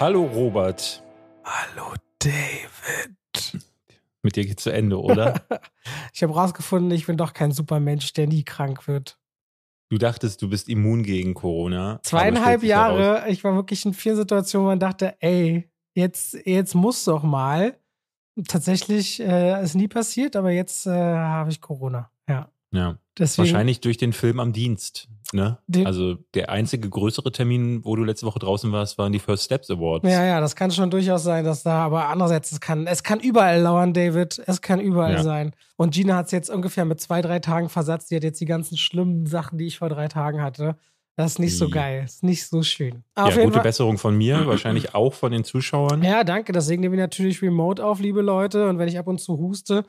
Hallo Robert. Hallo David. Mit dir geht's zu Ende, oder? ich habe rausgefunden, ich bin doch kein Supermensch, der nie krank wird. Du dachtest, du bist immun gegen Corona. Zweieinhalb Jahre. Heraus. Ich war wirklich in vielen Situationen, wo man dachte, ey, jetzt, jetzt muss doch mal. Tatsächlich äh, ist nie passiert, aber jetzt äh, habe ich Corona. Ja. Ja. Deswegen, Wahrscheinlich durch den Film am Dienst. Ne? also der einzige größere Termin, wo du letzte Woche draußen warst, waren die First Steps Awards. Ja, ja, das kann schon durchaus sein, dass da, aber andererseits, es kann, es kann überall lauern, David. Es kann überall ja. sein. Und Gina hat es jetzt ungefähr mit zwei, drei Tagen versetzt. Die hat jetzt die ganzen schlimmen Sachen, die ich vor drei Tagen hatte. Das ist nicht so geil, das ist nicht so schön. Aber ja, gute Fall. Besserung von mir, wahrscheinlich auch von den Zuschauern. Ja, danke. Deswegen nehmen wir natürlich remote auf, liebe Leute. Und wenn ich ab und zu huste,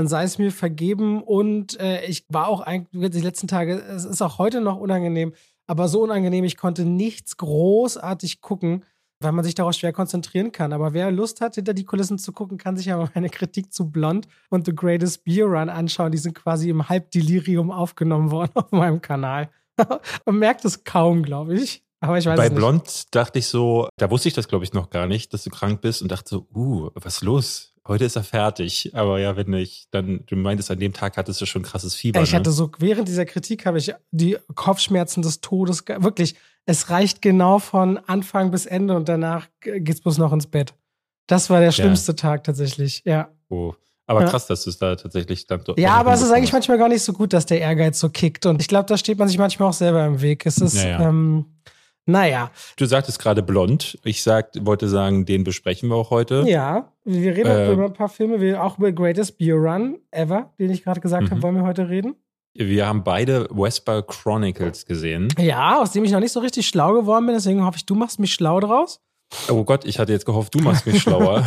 dann sei es mir vergeben. Und äh, ich war auch eigentlich die letzten Tage, es ist auch heute noch unangenehm, aber so unangenehm, ich konnte nichts großartig gucken, weil man sich darauf schwer konzentrieren kann. Aber wer Lust hat, hinter die Kulissen zu gucken, kann sich ja mal meine Kritik zu Blond und The Greatest Beer Run anschauen. Die sind quasi im Halbdelirium aufgenommen worden auf meinem Kanal. man merkt es kaum, glaube ich. Aber ich weiß Bei. Blond dachte ich so, da wusste ich das, glaube ich, noch gar nicht, dass du krank bist und dachte so, uh, was ist los? Heute ist er fertig. Aber ja, wenn ich dann, du meintest, an dem Tag hattest du schon krasses Fieber. Ich ne? hatte so, während dieser Kritik habe ich die Kopfschmerzen des Todes, wirklich, es reicht genau von Anfang bis Ende und danach geht's bloß noch ins Bett. Das war der schlimmste ja. Tag tatsächlich, ja. Oh. Aber krass, dass du es da tatsächlich dann doch. Ja, aber es ist eigentlich manchmal gar nicht so gut, dass der Ehrgeiz so kickt. Und ich glaube, da steht man sich manchmal auch selber im Weg. Es ist, ja, ja. Ähm, naja. Du sagtest gerade blond. Ich sag, wollte sagen, den besprechen wir auch heute. Ja, wir reden äh, über ein paar Filme, wir auch über Greatest Beer Run Ever, den ich gerade gesagt habe, mhm. wollen wir heute reden. Wir haben beide Westball Chronicles gesehen. Ja, aus dem ich noch nicht so richtig schlau geworden bin, deswegen hoffe ich, du machst mich schlau draus. Oh Gott, ich hatte jetzt gehofft, du machst mich schlauer.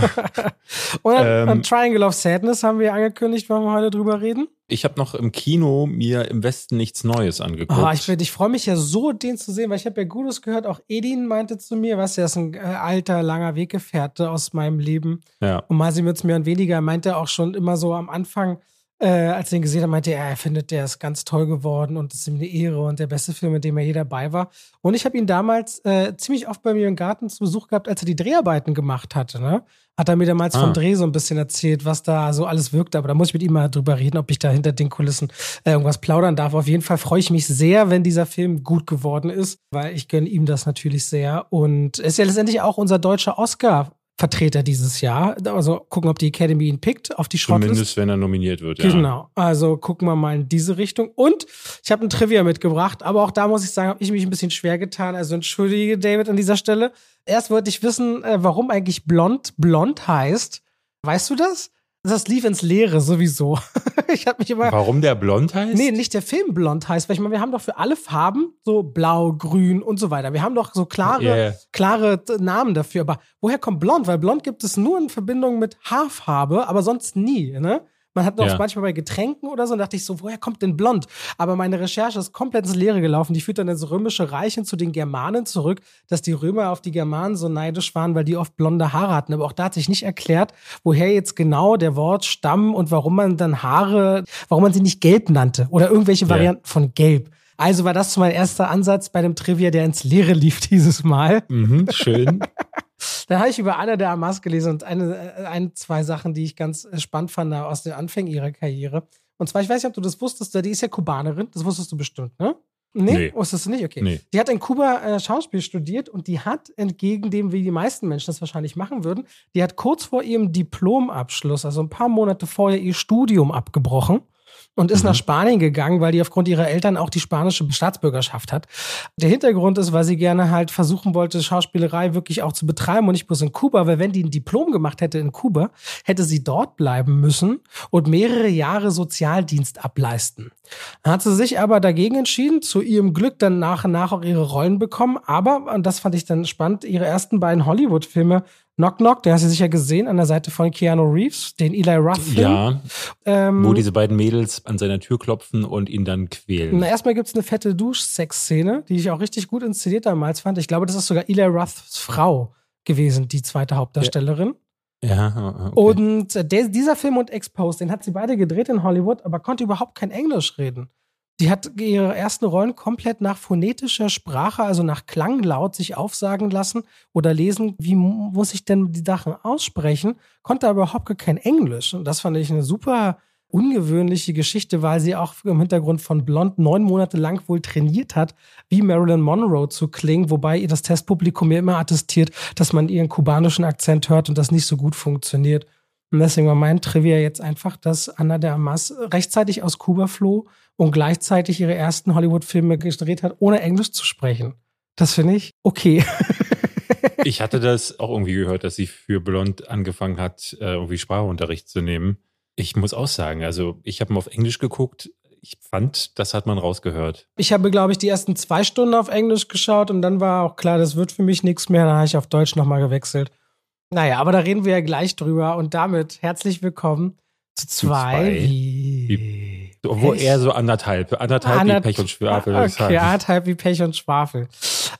Und ähm, Triangle of Sadness haben wir angekündigt, wollen wir heute drüber reden? Ich habe noch im Kino mir im Westen nichts Neues angeguckt. Oh, ich, ich freue mich ja so, den zu sehen, weil ich habe ja Gutes gehört. Auch Edin meinte zu mir, was ja ist ein äh, alter, langer Weggefährte aus meinem Leben. Ja. Und mit mir und weniger meinte auch schon immer so am Anfang, äh, als er ihn gesehen hat, meinte er, er findet, der ist ganz toll geworden und es ist ihm eine Ehre und der beste Film, in dem er je dabei war. Und ich habe ihn damals äh, ziemlich oft bei mir im Garten zu Besuch gehabt, als er die Dreharbeiten gemacht hatte. Ne? Hat er mir damals ah. vom Dreh so ein bisschen erzählt, was da so alles wirkte. Aber da muss ich mit ihm mal drüber reden, ob ich da hinter den Kulissen äh, irgendwas plaudern darf. Auf jeden Fall freue ich mich sehr, wenn dieser Film gut geworden ist, weil ich gönne ihm das natürlich sehr. Und ist ja letztendlich auch unser deutscher Oscar Vertreter dieses Jahr. Also gucken, ob die Academy ihn pickt auf die Shortlist. Zumindest, wenn er nominiert wird, ja. Genau. Also gucken wir mal in diese Richtung. Und ich habe ein Trivia mitgebracht, aber auch da muss ich sagen, habe ich mich ein bisschen schwer getan. Also entschuldige, David, an dieser Stelle. Erst wollte ich wissen, äh, warum eigentlich blond blond heißt. Weißt du das? Das lief ins Leere sowieso. ich habe mich immer. Warum der blond heißt? Nee, nicht der Film blond heißt, weil ich meine, wir haben doch für alle Farben so blau, grün und so weiter. Wir haben doch so klare, yeah. klare Namen dafür. Aber woher kommt blond? Weil blond gibt es nur in Verbindung mit Haarfarbe, aber sonst nie, ne? Man hat noch ja. manchmal bei Getränken oder so, und dachte ich so, woher kommt denn blond? Aber meine Recherche ist komplett ins Leere gelaufen. Die führt dann ins römische Reich hin zu den Germanen zurück, dass die Römer auf die Germanen so neidisch waren, weil die oft blonde Haare hatten. Aber auch da hat sich nicht erklärt, woher jetzt genau der Wort Stamm und warum man dann Haare, warum man sie nicht gelb nannte oder irgendwelche Varianten ja. von gelb. Also war das mein erster Ansatz bei dem Trivia, der ins Leere lief dieses Mal. Mhm, schön. Dann habe ich über Anna de Amas gelesen und eine, äh, ein, zwei Sachen, die ich ganz spannend fand aus den Anfängen ihrer Karriere. Und zwar, ich weiß nicht, ob du das wusstest, die ist ja Kubanerin, das wusstest du bestimmt, ne? Nee, nee. wusstest du nicht? Okay. Nee. Die hat in Kuba äh, Schauspiel studiert und die hat, entgegen dem, wie die meisten Menschen das wahrscheinlich machen würden, die hat kurz vor ihrem Diplomabschluss, also ein paar Monate vorher, ihr Studium abgebrochen und ist mhm. nach Spanien gegangen, weil die aufgrund ihrer Eltern auch die spanische Staatsbürgerschaft hat. Der Hintergrund ist, weil sie gerne halt versuchen wollte, Schauspielerei wirklich auch zu betreiben und nicht bloß in Kuba, weil wenn die ein Diplom gemacht hätte in Kuba, hätte sie dort bleiben müssen und mehrere Jahre Sozialdienst ableisten. Dann hat sie sich aber dagegen entschieden, zu ihrem Glück dann nach und nach auch ihre Rollen bekommen, aber, und das fand ich dann spannend, ihre ersten beiden Hollywood-Filme Knock Knock, der hast du sicher gesehen, an der Seite von Keanu Reeves, den Eli Roth Film. Ja, ähm, wo diese beiden Mädels an seiner Tür klopfen und ihn dann quälen. Na, erstmal gibt's eine fette Duschsex-Szene, die ich auch richtig gut inszeniert damals fand. Ich glaube, das ist sogar Eli Roths Frau gewesen, die zweite Hauptdarstellerin. Ja. ja okay. Und der, dieser Film und Exposed, den hat sie beide gedreht in Hollywood, aber konnte überhaupt kein Englisch reden. Die hat ihre ersten Rollen komplett nach phonetischer Sprache, also nach Klanglaut, sich aufsagen lassen oder lesen, wie muss ich denn die Sachen aussprechen, konnte aber überhaupt kein Englisch. Und das fand ich eine super ungewöhnliche Geschichte, weil sie auch im Hintergrund von Blond neun Monate lang wohl trainiert hat, wie Marilyn Monroe zu klingen, wobei ihr das Testpublikum mir immer attestiert, dass man ihren kubanischen Akzent hört und das nicht so gut funktioniert. Und deswegen war mein Trivia jetzt einfach, dass Anna de Amas rechtzeitig aus Kuba floh und gleichzeitig ihre ersten Hollywood-Filme gedreht hat, ohne Englisch zu sprechen. Das finde ich okay. ich hatte das auch irgendwie gehört, dass sie für Blond angefangen hat, äh, irgendwie Sprachunterricht zu nehmen. Ich muss auch sagen, also ich habe mal auf Englisch geguckt. Ich fand, das hat man rausgehört. Ich habe, glaube ich, die ersten zwei Stunden auf Englisch geschaut und dann war auch klar, das wird für mich nichts mehr. Dann habe ich auf Deutsch nochmal gewechselt. Naja, aber da reden wir ja gleich drüber und damit herzlich willkommen zu zwei. zwei. Wie, wo eher so anderthalb. Anderthalb Anderth wie Pech und Schwafel. Okay, anderthalb wie Pech und Schwafel.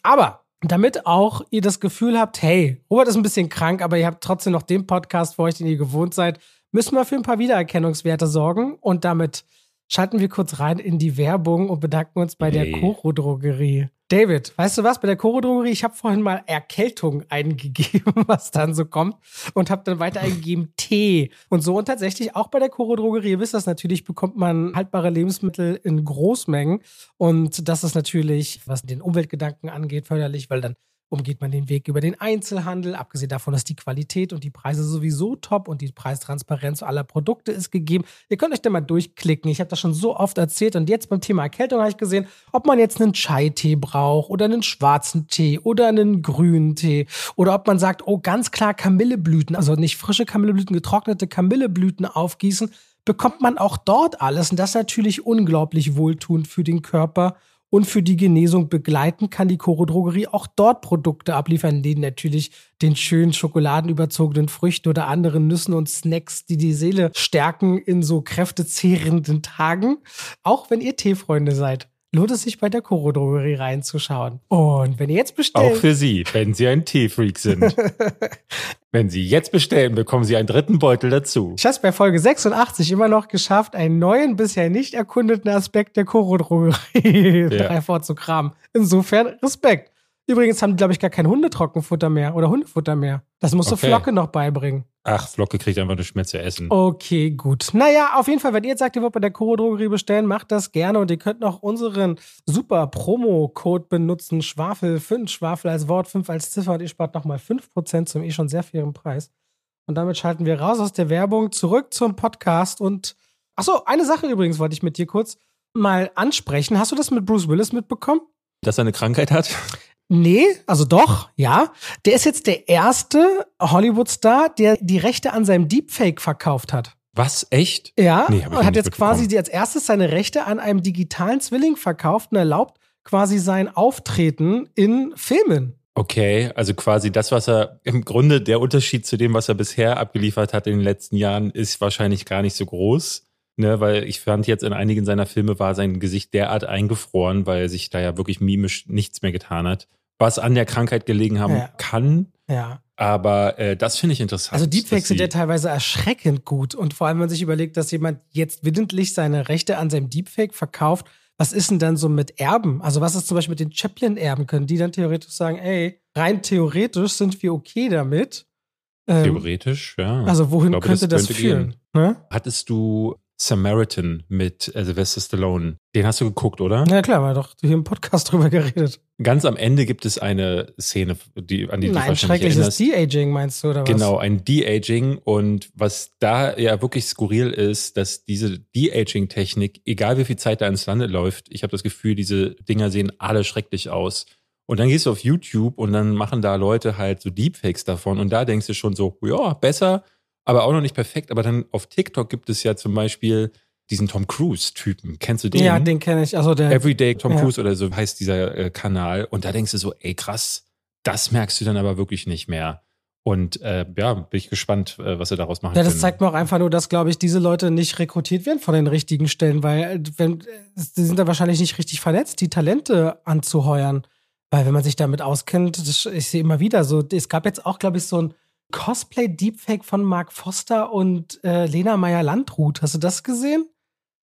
Aber damit auch ihr das Gefühl habt, hey, Robert ist ein bisschen krank, aber ihr habt trotzdem noch den Podcast für euch, den ihr gewohnt seid, müssen wir für ein paar Wiedererkennungswerte sorgen und damit schalten wir kurz rein in die Werbung und bedanken uns bei hey. der Koro Drogerie. David, weißt du was, bei der Koro Drogerie, ich habe vorhin mal Erkältung eingegeben, was dann so kommt und habe dann weiter eingegeben Tee und so und tatsächlich auch bei der Koro Drogerie, ihr wisst das natürlich, bekommt man haltbare Lebensmittel in Großmengen und das ist natürlich, was den Umweltgedanken angeht, förderlich, weil dann umgeht man den Weg über den Einzelhandel. Abgesehen davon, dass die Qualität und die Preise sowieso top und die Preistransparenz aller Produkte ist gegeben. Ihr könnt euch da mal durchklicken. Ich habe das schon so oft erzählt und jetzt beim Thema Erkältung habe ich gesehen, ob man jetzt einen Chai-Tee braucht oder einen schwarzen Tee oder einen grünen Tee oder ob man sagt, oh, ganz klar Kamilleblüten, also nicht frische Kamilleblüten, getrocknete Kamilleblüten aufgießen, bekommt man auch dort alles und das natürlich unglaublich wohltuend für den Körper und für die Genesung begleiten kann die Koro Drogerie auch dort Produkte abliefern, denen natürlich den schönen schokoladenüberzogenen Früchten oder anderen Nüssen und Snacks, die die Seele stärken in so kräftezehrenden Tagen. Auch wenn ihr Teefreunde seid lohnt es sich bei der Koro Drogerie reinzuschauen. Und wenn ihr jetzt bestellt. Auch für Sie, wenn Sie ein Teefreak sind. wenn Sie jetzt bestellen, bekommen Sie einen dritten Beutel dazu. Ich habe es bei Folge 86 immer noch geschafft, einen neuen, bisher nicht erkundeten Aspekt der Koro Drogerie ja. hervorzukramen. Insofern Respekt. Übrigens haben die, glaube ich, gar kein Hundetrockenfutter mehr oder Hundefutter mehr. Das musst okay. du Flocke noch beibringen. Ach, Flocke kriegt einfach nicht mehr zu essen. Okay, gut. Naja, auf jeden Fall, wenn ihr jetzt sagt, ihr wollt bei der Koro Drogerie bestellen, macht das gerne und ihr könnt noch unseren super Promo-Code benutzen. Schwafel 5, Schwafel als Wort, 5 als Ziffer und ihr spart nochmal 5% zum eh schon sehr fairen Preis. Und damit schalten wir raus aus der Werbung, zurück zum Podcast und Achso, eine Sache übrigens wollte ich mit dir kurz mal ansprechen. Hast du das mit Bruce Willis mitbekommen? Dass er eine Krankheit hat? Nee, also doch, ja. Der ist jetzt der erste Hollywood-Star, der die Rechte an seinem Deepfake verkauft hat. Was? Echt? Ja, nee, und hat jetzt quasi die als erstes seine Rechte an einem digitalen Zwilling verkauft und erlaubt quasi sein Auftreten in Filmen. Okay, also quasi das, was er im Grunde der Unterschied zu dem, was er bisher abgeliefert hat in den letzten Jahren, ist wahrscheinlich gar nicht so groß. Ne, weil ich fand jetzt in einigen seiner Filme war sein Gesicht derart eingefroren, weil er sich da ja wirklich mimisch nichts mehr getan hat. Was an der Krankheit gelegen haben ja. kann. Ja. Aber äh, das finde ich interessant. Also Deepfakes sind ja teilweise erschreckend gut. Und vor allem, wenn man sich überlegt, dass jemand jetzt willentlich seine Rechte an seinem Deepfake verkauft, was ist denn dann so mit Erben? Also was ist zum Beispiel mit den Chaplin-Erben? Können die dann theoretisch sagen, ey, rein theoretisch sind wir okay damit? Ähm, theoretisch, ja. Also wohin glaube, könnte das, das könnte führen? Ne? Hattest du Samaritan mit äh, Sylvester Stallone. Den hast du geguckt, oder? Ja klar, wir doch hier im Podcast drüber geredet. Ganz am Ende gibt es eine Szene, die, an die Nein, du ein schreckliches De-Aging meinst du, oder was? Genau, ein De-Aging. Und was da ja wirklich skurril ist, dass diese De-Aging-Technik, egal wie viel Zeit da ins Lande läuft, ich habe das Gefühl, diese Dinger sehen alle schrecklich aus. Und dann gehst du auf YouTube und dann machen da Leute halt so Deepfakes davon. Und da denkst du schon so, ja, besser aber auch noch nicht perfekt. Aber dann auf TikTok gibt es ja zum Beispiel diesen Tom Cruise-Typen. Kennst du den? Ja, den kenne ich. Also der Everyday Tom ja. Cruise oder so heißt dieser äh, Kanal. Und da denkst du so, ey krass, das merkst du dann aber wirklich nicht mehr. Und äh, ja, bin ich gespannt, äh, was sie daraus machen. Ja, das können. zeigt mir auch einfach nur, dass, glaube ich, diese Leute nicht rekrutiert werden von den richtigen Stellen, weil äh, wenn, sie sind da wahrscheinlich nicht richtig vernetzt, die Talente anzuheuern. Weil wenn man sich damit auskennt, das, ich sehe immer wieder so, es gab jetzt auch, glaube ich, so ein Cosplay-Deepfake von Mark Foster und äh, Lena Meyer-Landrut. Hast du das gesehen?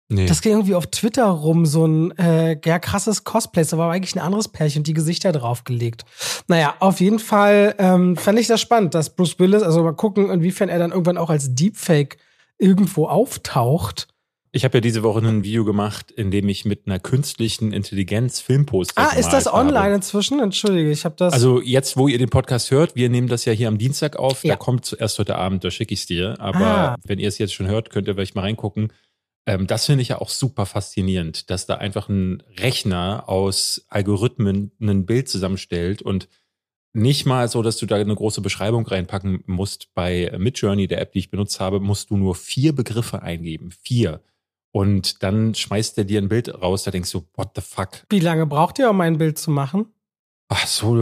Nee. Das ging irgendwie auf Twitter rum, so ein äh, ja, krasses Cosplay. Das war eigentlich ein anderes Pärchen und die Gesichter draufgelegt. Naja, auf jeden Fall ähm, fand ich das spannend, dass Bruce Willis, also mal gucken, inwiefern er dann irgendwann auch als Deepfake irgendwo auftaucht. Ich habe ja diese Woche ein Video gemacht, in dem ich mit einer künstlichen Intelligenz Filmposter. Ah, ist das online habe. inzwischen? Entschuldige, ich habe das. Also jetzt, wo ihr den Podcast hört, wir nehmen das ja hier am Dienstag auf. Ja. Da kommt zuerst heute Abend, da schicke ich es dir. Aber ah. wenn ihr es jetzt schon hört, könnt ihr vielleicht mal reingucken. Ähm, das finde ich ja auch super faszinierend, dass da einfach ein Rechner aus Algorithmen ein Bild zusammenstellt und nicht mal so, dass du da eine große Beschreibung reinpacken musst. Bei Midjourney, der App, die ich benutzt habe, musst du nur vier Begriffe eingeben. Vier. Und dann schmeißt er dir ein Bild raus, da denkst du, what the fuck? Wie lange braucht ihr, um ein Bild zu machen? Ach so,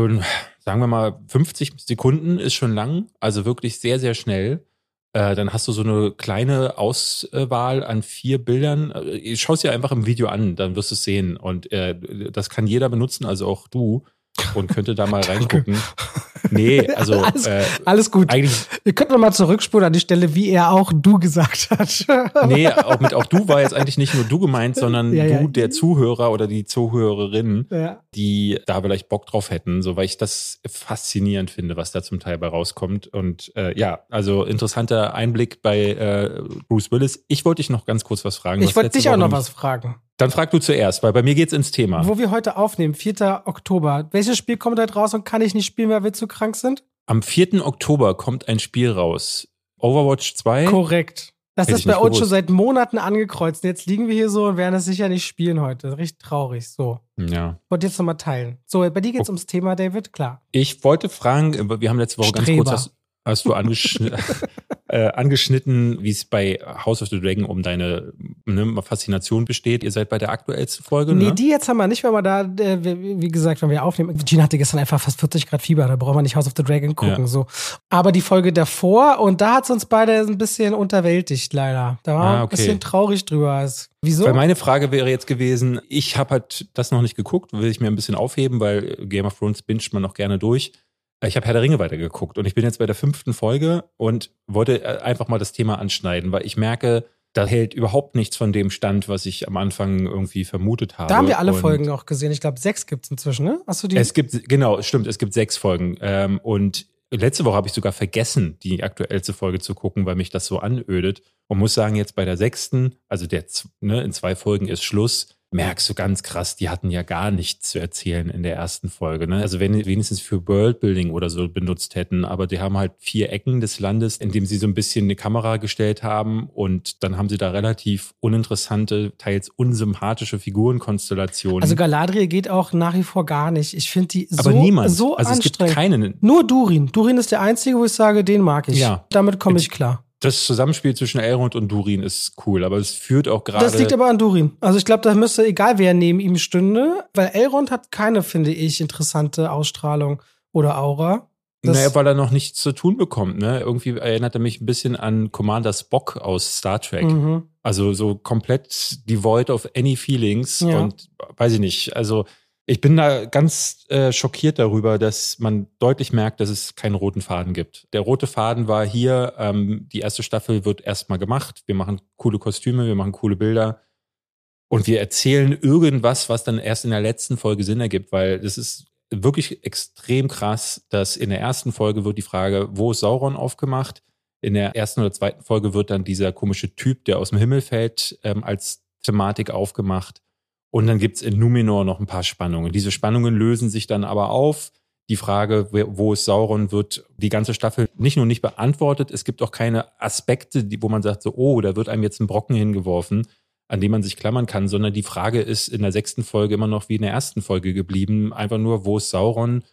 sagen wir mal, 50 Sekunden ist schon lang, also wirklich sehr, sehr schnell. Äh, dann hast du so eine kleine Auswahl an vier Bildern. Äh, Schau es dir einfach im Video an, dann wirst du es sehen. Und äh, das kann jeder benutzen, also auch du und könnte da mal reingucken. Nee, also alles, äh, alles gut. Eigentlich, Wir könnten mal zurückspulen an die Stelle, wie er auch du gesagt hat. nee, auch mit auch du war jetzt eigentlich nicht nur du gemeint, sondern ja, du, ja. der Zuhörer oder die Zuhörerin, ja. die da vielleicht Bock drauf hätten, so weil ich das faszinierend finde, was da zum Teil bei rauskommt. Und äh, ja, also interessanter Einblick bei äh, Bruce Willis. Ich wollte dich noch ganz kurz was fragen. Ich wollte dich auch noch was fragen. Dann frag du zuerst, weil bei mir geht's ins Thema. Wo wir heute aufnehmen, 4. Oktober. Welches Spiel kommt heute raus und kann ich nicht spielen, weil wir zu krank sind? Am 4. Oktober kommt ein Spiel raus. Overwatch 2? Korrekt. Das Hätte ist bei uns schon seit Monaten angekreuzt. Jetzt liegen wir hier so und werden es sicher nicht spielen heute. Richtig traurig. So. Ja. Wollte jetzt nochmal teilen. So, bei dir geht's okay. ums Thema, David, klar. Ich wollte fragen, wir haben letzte Woche Streber. ganz kurz hast du angeschnitten, äh, angeschnitten, wie es bei House of the Dragon um deine ne, Faszination besteht. Ihr seid bei der aktuellsten Folge, Nee, ne? die jetzt haben wir nicht, wenn wir da, äh, wie gesagt, wenn wir aufnehmen. Gina hatte gestern einfach fast 40 Grad Fieber, da brauchen wir nicht House of the Dragon gucken, ja. so. Aber die Folge davor, und da hat es uns beide ein bisschen unterwältigt, leider. Da war ah, okay. ein bisschen traurig drüber. Wieso? Weil meine Frage wäre jetzt gewesen, ich habe halt das noch nicht geguckt, will ich mir ein bisschen aufheben, weil Game of Thrones binscht man noch gerne durch. Ich habe Herr der Ringe weitergeguckt und ich bin jetzt bei der fünften Folge und wollte äh, einfach mal das Thema anschneiden, weil ich merke, da hält überhaupt nichts von dem Stand, was ich am Anfang irgendwie vermutet habe. Da haben wir alle und Folgen auch gesehen. Ich glaube, sechs gibt es inzwischen, ne? Hast du die? Es gibt, genau, stimmt, es gibt sechs Folgen. Ähm, und letzte Woche habe ich sogar vergessen, die aktuellste Folge zu gucken, weil mich das so anödet. Und muss sagen, jetzt bei der sechsten, also der, ne, in zwei Folgen ist Schluss merkst du ganz krass, die hatten ja gar nichts zu erzählen in der ersten Folge. Ne? Also wenn wenigstens für Worldbuilding oder so benutzt hätten, aber die haben halt vier Ecken des Landes, in dem sie so ein bisschen eine Kamera gestellt haben und dann haben sie da relativ uninteressante, teils unsympathische Figurenkonstellationen. Also Galadriel geht auch nach wie vor gar nicht. Ich finde die so, aber niemand. so also anstrengend. Es gibt keinen. Nur Durin. Durin ist der einzige, wo ich sage, den mag ich. Ja. Damit komme ich klar das Zusammenspiel zwischen Elrond und Durin ist cool, aber es führt auch gerade. Das liegt aber an Durin. Also ich glaube, da müsste, egal wer neben ihm stünde, weil Elrond hat keine, finde ich, interessante Ausstrahlung oder Aura. Das naja, weil er noch nichts zu tun bekommt, ne? Irgendwie erinnert er mich ein bisschen an Commander Spock aus Star Trek. Mhm. Also so komplett devoid of any feelings ja. und weiß ich nicht. Also ich bin da ganz äh, schockiert darüber, dass man deutlich merkt, dass es keinen roten Faden gibt. Der rote Faden war hier, ähm, die erste Staffel wird erstmal gemacht. Wir machen coole Kostüme, wir machen coole Bilder. Und wir erzählen irgendwas, was dann erst in der letzten Folge Sinn ergibt, weil das ist wirklich extrem krass, dass in der ersten Folge wird die Frage, wo ist Sauron aufgemacht? In der ersten oder zweiten Folge wird dann dieser komische Typ, der aus dem Himmel fällt, ähm, als Thematik aufgemacht. Und dann gibt's in Numenor noch ein paar Spannungen. Diese Spannungen lösen sich dann aber auf. Die Frage, wo ist Sauron, wird die ganze Staffel nicht nur nicht beantwortet, es gibt auch keine Aspekte, wo man sagt, so, oh, da wird einem jetzt ein Brocken hingeworfen, an dem man sich klammern kann, sondern die Frage ist in der sechsten Folge immer noch wie in der ersten Folge geblieben. Einfach nur, wo ist Sauron?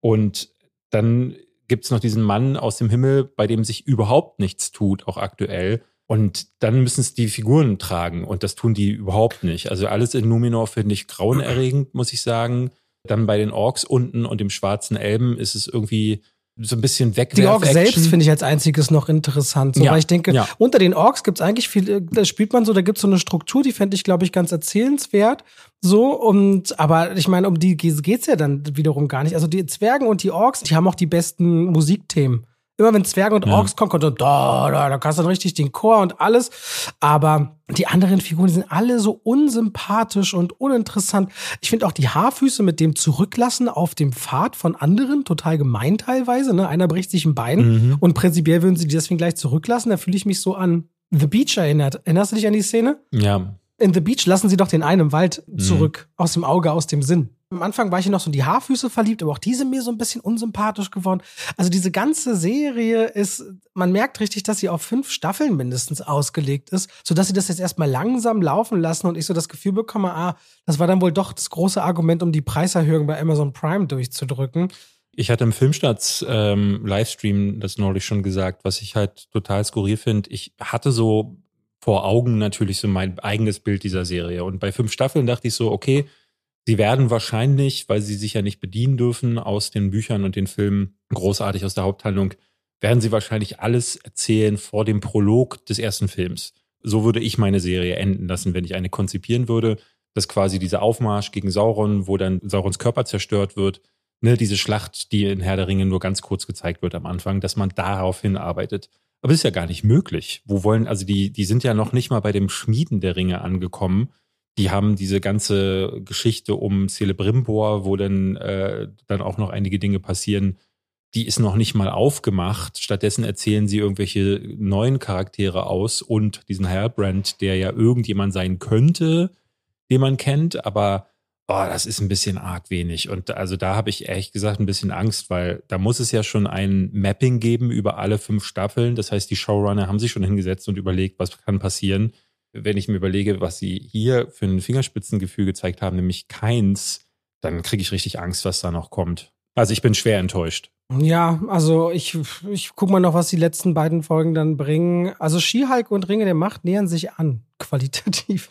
Und dann gibt's noch diesen Mann aus dem Himmel, bei dem sich überhaupt nichts tut, auch aktuell. Und dann müssen es die Figuren tragen und das tun die überhaupt nicht. Also alles in Numenor finde ich grauenerregend, muss ich sagen. Dann bei den Orks unten und dem schwarzen Elben ist es irgendwie so ein bisschen weg. Die Orks selbst finde ich als einziges noch interessant. So, ja, weil ich denke, ja. unter den Orks gibt es eigentlich viel, da spielt man so, da gibt es so eine Struktur, die fände ich, glaube ich, ganz erzählenswert. So, und aber ich meine, um die geht's ja dann wiederum gar nicht. Also die Zwergen und die Orks, die haben auch die besten Musikthemen immer wenn Zwerge und Orks ja. kommen, kommt so, da, da, da kannst du dann richtig den Chor und alles. Aber die anderen Figuren die sind alle so unsympathisch und uninteressant. Ich finde auch die Haarfüße mit dem Zurücklassen auf dem Pfad von anderen total gemein teilweise. Ne? Einer bricht sich ein Bein mhm. und prinzipiell würden sie die deswegen gleich zurücklassen. Da fühle ich mich so an The Beach erinnert. Erinnerst du dich an die Szene? Ja. In The Beach lassen sie doch den einen im Wald mhm. zurück, mhm. aus dem Auge, aus dem Sinn. Am Anfang war ich noch so in die Haarfüße verliebt, aber auch die sind mir so ein bisschen unsympathisch geworden. Also diese ganze Serie ist, man merkt richtig, dass sie auf fünf Staffeln mindestens ausgelegt ist, sodass sie das jetzt erstmal langsam laufen lassen und ich so das Gefühl bekomme, ah, das war dann wohl doch das große Argument, um die Preiserhöhung bei Amazon Prime durchzudrücken. Ich hatte im Filmstarts ähm, Livestream das neulich schon gesagt, was ich halt total skurril finde. Ich hatte so vor Augen natürlich so mein eigenes Bild dieser Serie. Und bei fünf Staffeln dachte ich so, okay, Sie werden wahrscheinlich, weil sie sich ja nicht bedienen dürfen aus den Büchern und den Filmen, großartig aus der Haupthandlung, werden sie wahrscheinlich alles erzählen vor dem Prolog des ersten Films. So würde ich meine Serie enden lassen, wenn ich eine konzipieren würde, dass quasi dieser Aufmarsch gegen Sauron, wo dann Saurons Körper zerstört wird, ne, diese Schlacht, die in Herr der Ringe nur ganz kurz gezeigt wird am Anfang, dass man darauf hinarbeitet. Aber das ist ja gar nicht möglich. Wo wollen, also die, die sind ja noch nicht mal bei dem Schmieden der Ringe angekommen, die haben diese ganze Geschichte um Celebrimbor, wo dann, äh, dann auch noch einige Dinge passieren, die ist noch nicht mal aufgemacht. Stattdessen erzählen sie irgendwelche neuen Charaktere aus und diesen Halbrand, der ja irgendjemand sein könnte, den man kennt, aber oh, das ist ein bisschen arg wenig. Und also da habe ich ehrlich gesagt ein bisschen Angst, weil da muss es ja schon ein Mapping geben über alle fünf Staffeln. Das heißt, die Showrunner haben sich schon hingesetzt und überlegt, was kann passieren wenn ich mir überlege, was sie hier für ein Fingerspitzengefühl gezeigt haben, nämlich keins, dann kriege ich richtig Angst, was da noch kommt. Also ich bin schwer enttäuscht. Ja, also ich, ich guck mal noch, was die letzten beiden Folgen dann bringen. Also Skihulk und Ringe der Macht nähern sich an, qualitativ.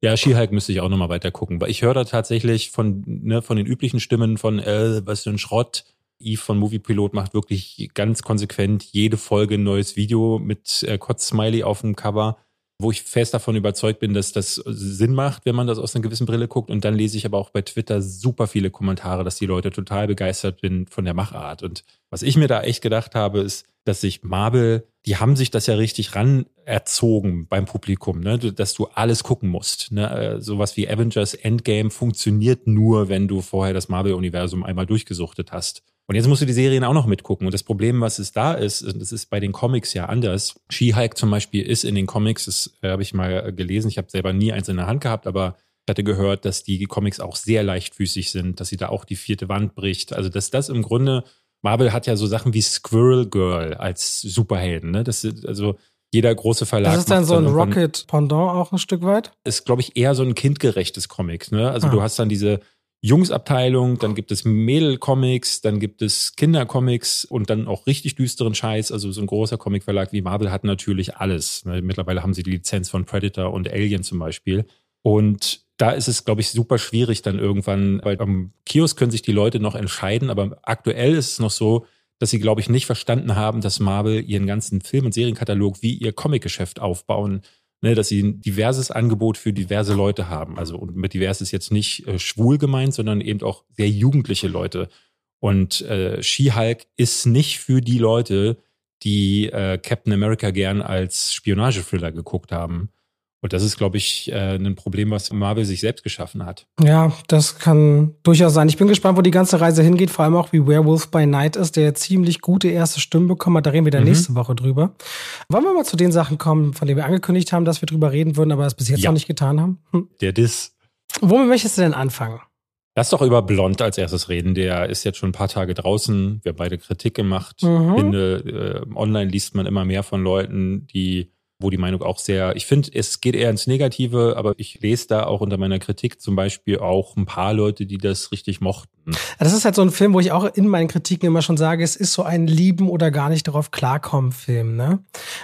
ja, Skihulk müsste ich auch nochmal weiter gucken, weil ich höre da tatsächlich von, ne, von den üblichen Stimmen von, äh, was für ein Schrott. Eve von Moviepilot macht wirklich ganz konsequent jede Folge ein neues Video mit äh, Kotz-Smiley auf dem Cover wo ich fest davon überzeugt bin, dass das Sinn macht, wenn man das aus einer gewissen Brille guckt. Und dann lese ich aber auch bei Twitter super viele Kommentare, dass die Leute total begeistert sind von der Machart. Und was ich mir da echt gedacht habe, ist, dass sich Marvel, die haben sich das ja richtig ran erzogen beim Publikum, ne? dass du alles gucken musst. Ne? Äh, sowas wie Avengers Endgame funktioniert nur, wenn du vorher das Marvel-Universum einmal durchgesuchtet hast. Und jetzt musst du die Serien auch noch mitgucken. Und das Problem, was es da ist, das ist bei den Comics ja anders. She-Hulk zum Beispiel ist in den Comics, das äh, habe ich mal gelesen, ich habe selber nie eins in der Hand gehabt, aber ich hatte gehört, dass die Comics auch sehr leichtfüßig sind, dass sie da auch die vierte Wand bricht. Also dass das im Grunde, Marvel hat ja so Sachen wie Squirrel Girl als Superhelden. Ne? Das ist also jeder große Verlag. Das ist dann so ein Rocket-Pendant auch ein Stück weit? Ist, glaube ich, eher so ein kindgerechtes Comic. Ne? Also ah. du hast dann diese Jungsabteilung, dann gibt es Mädel-Comics, dann gibt es Kindercomics und dann auch richtig düsteren Scheiß. Also so ein großer Comicverlag wie Marvel hat natürlich alles. Ne? Mittlerweile haben sie die Lizenz von Predator und Alien zum Beispiel. Und da ist es, glaube ich, super schwierig dann irgendwann, weil am Kiosk können sich die Leute noch entscheiden, aber aktuell ist es noch so, dass sie, glaube ich, nicht verstanden haben, dass Marvel ihren ganzen Film- und Serienkatalog wie ihr Comicgeschäft aufbauen ne, dass sie ein diverses Angebot für diverse Leute haben. Also und mit divers ist jetzt nicht äh, schwul gemeint, sondern eben auch sehr jugendliche Leute. Und äh, She-Hulk ist nicht für die Leute, die äh, Captain America gern als Spionage-Thriller geguckt haben. Und das ist, glaube ich, äh, ein Problem, was Marvel sich selbst geschaffen hat. Ja, das kann durchaus sein. Ich bin gespannt, wo die ganze Reise hingeht, vor allem auch wie Werewolf by Night ist, der ziemlich gute erste Stimmen bekommen hat. Da reden wir dann mhm. nächste Woche drüber. Wollen wir mal zu den Sachen kommen, von denen wir angekündigt haben, dass wir drüber reden würden, aber es bis jetzt ja. noch nicht getan haben? Hm. Der Diss. Womit möchtest du denn anfangen? Lass doch über Blond als erstes reden. Der ist jetzt schon ein paar Tage draußen. Wir haben beide Kritik gemacht. Mhm. Finde, äh, online liest man immer mehr von Leuten, die wo die Meinung auch sehr, ich finde, es geht eher ins Negative, aber ich lese da auch unter meiner Kritik zum Beispiel auch ein paar Leute, die das richtig mochten. Das ist halt so ein Film, wo ich auch in meinen Kritiken immer schon sage, es ist so ein Lieben oder gar nicht darauf klarkommen Film. Ne?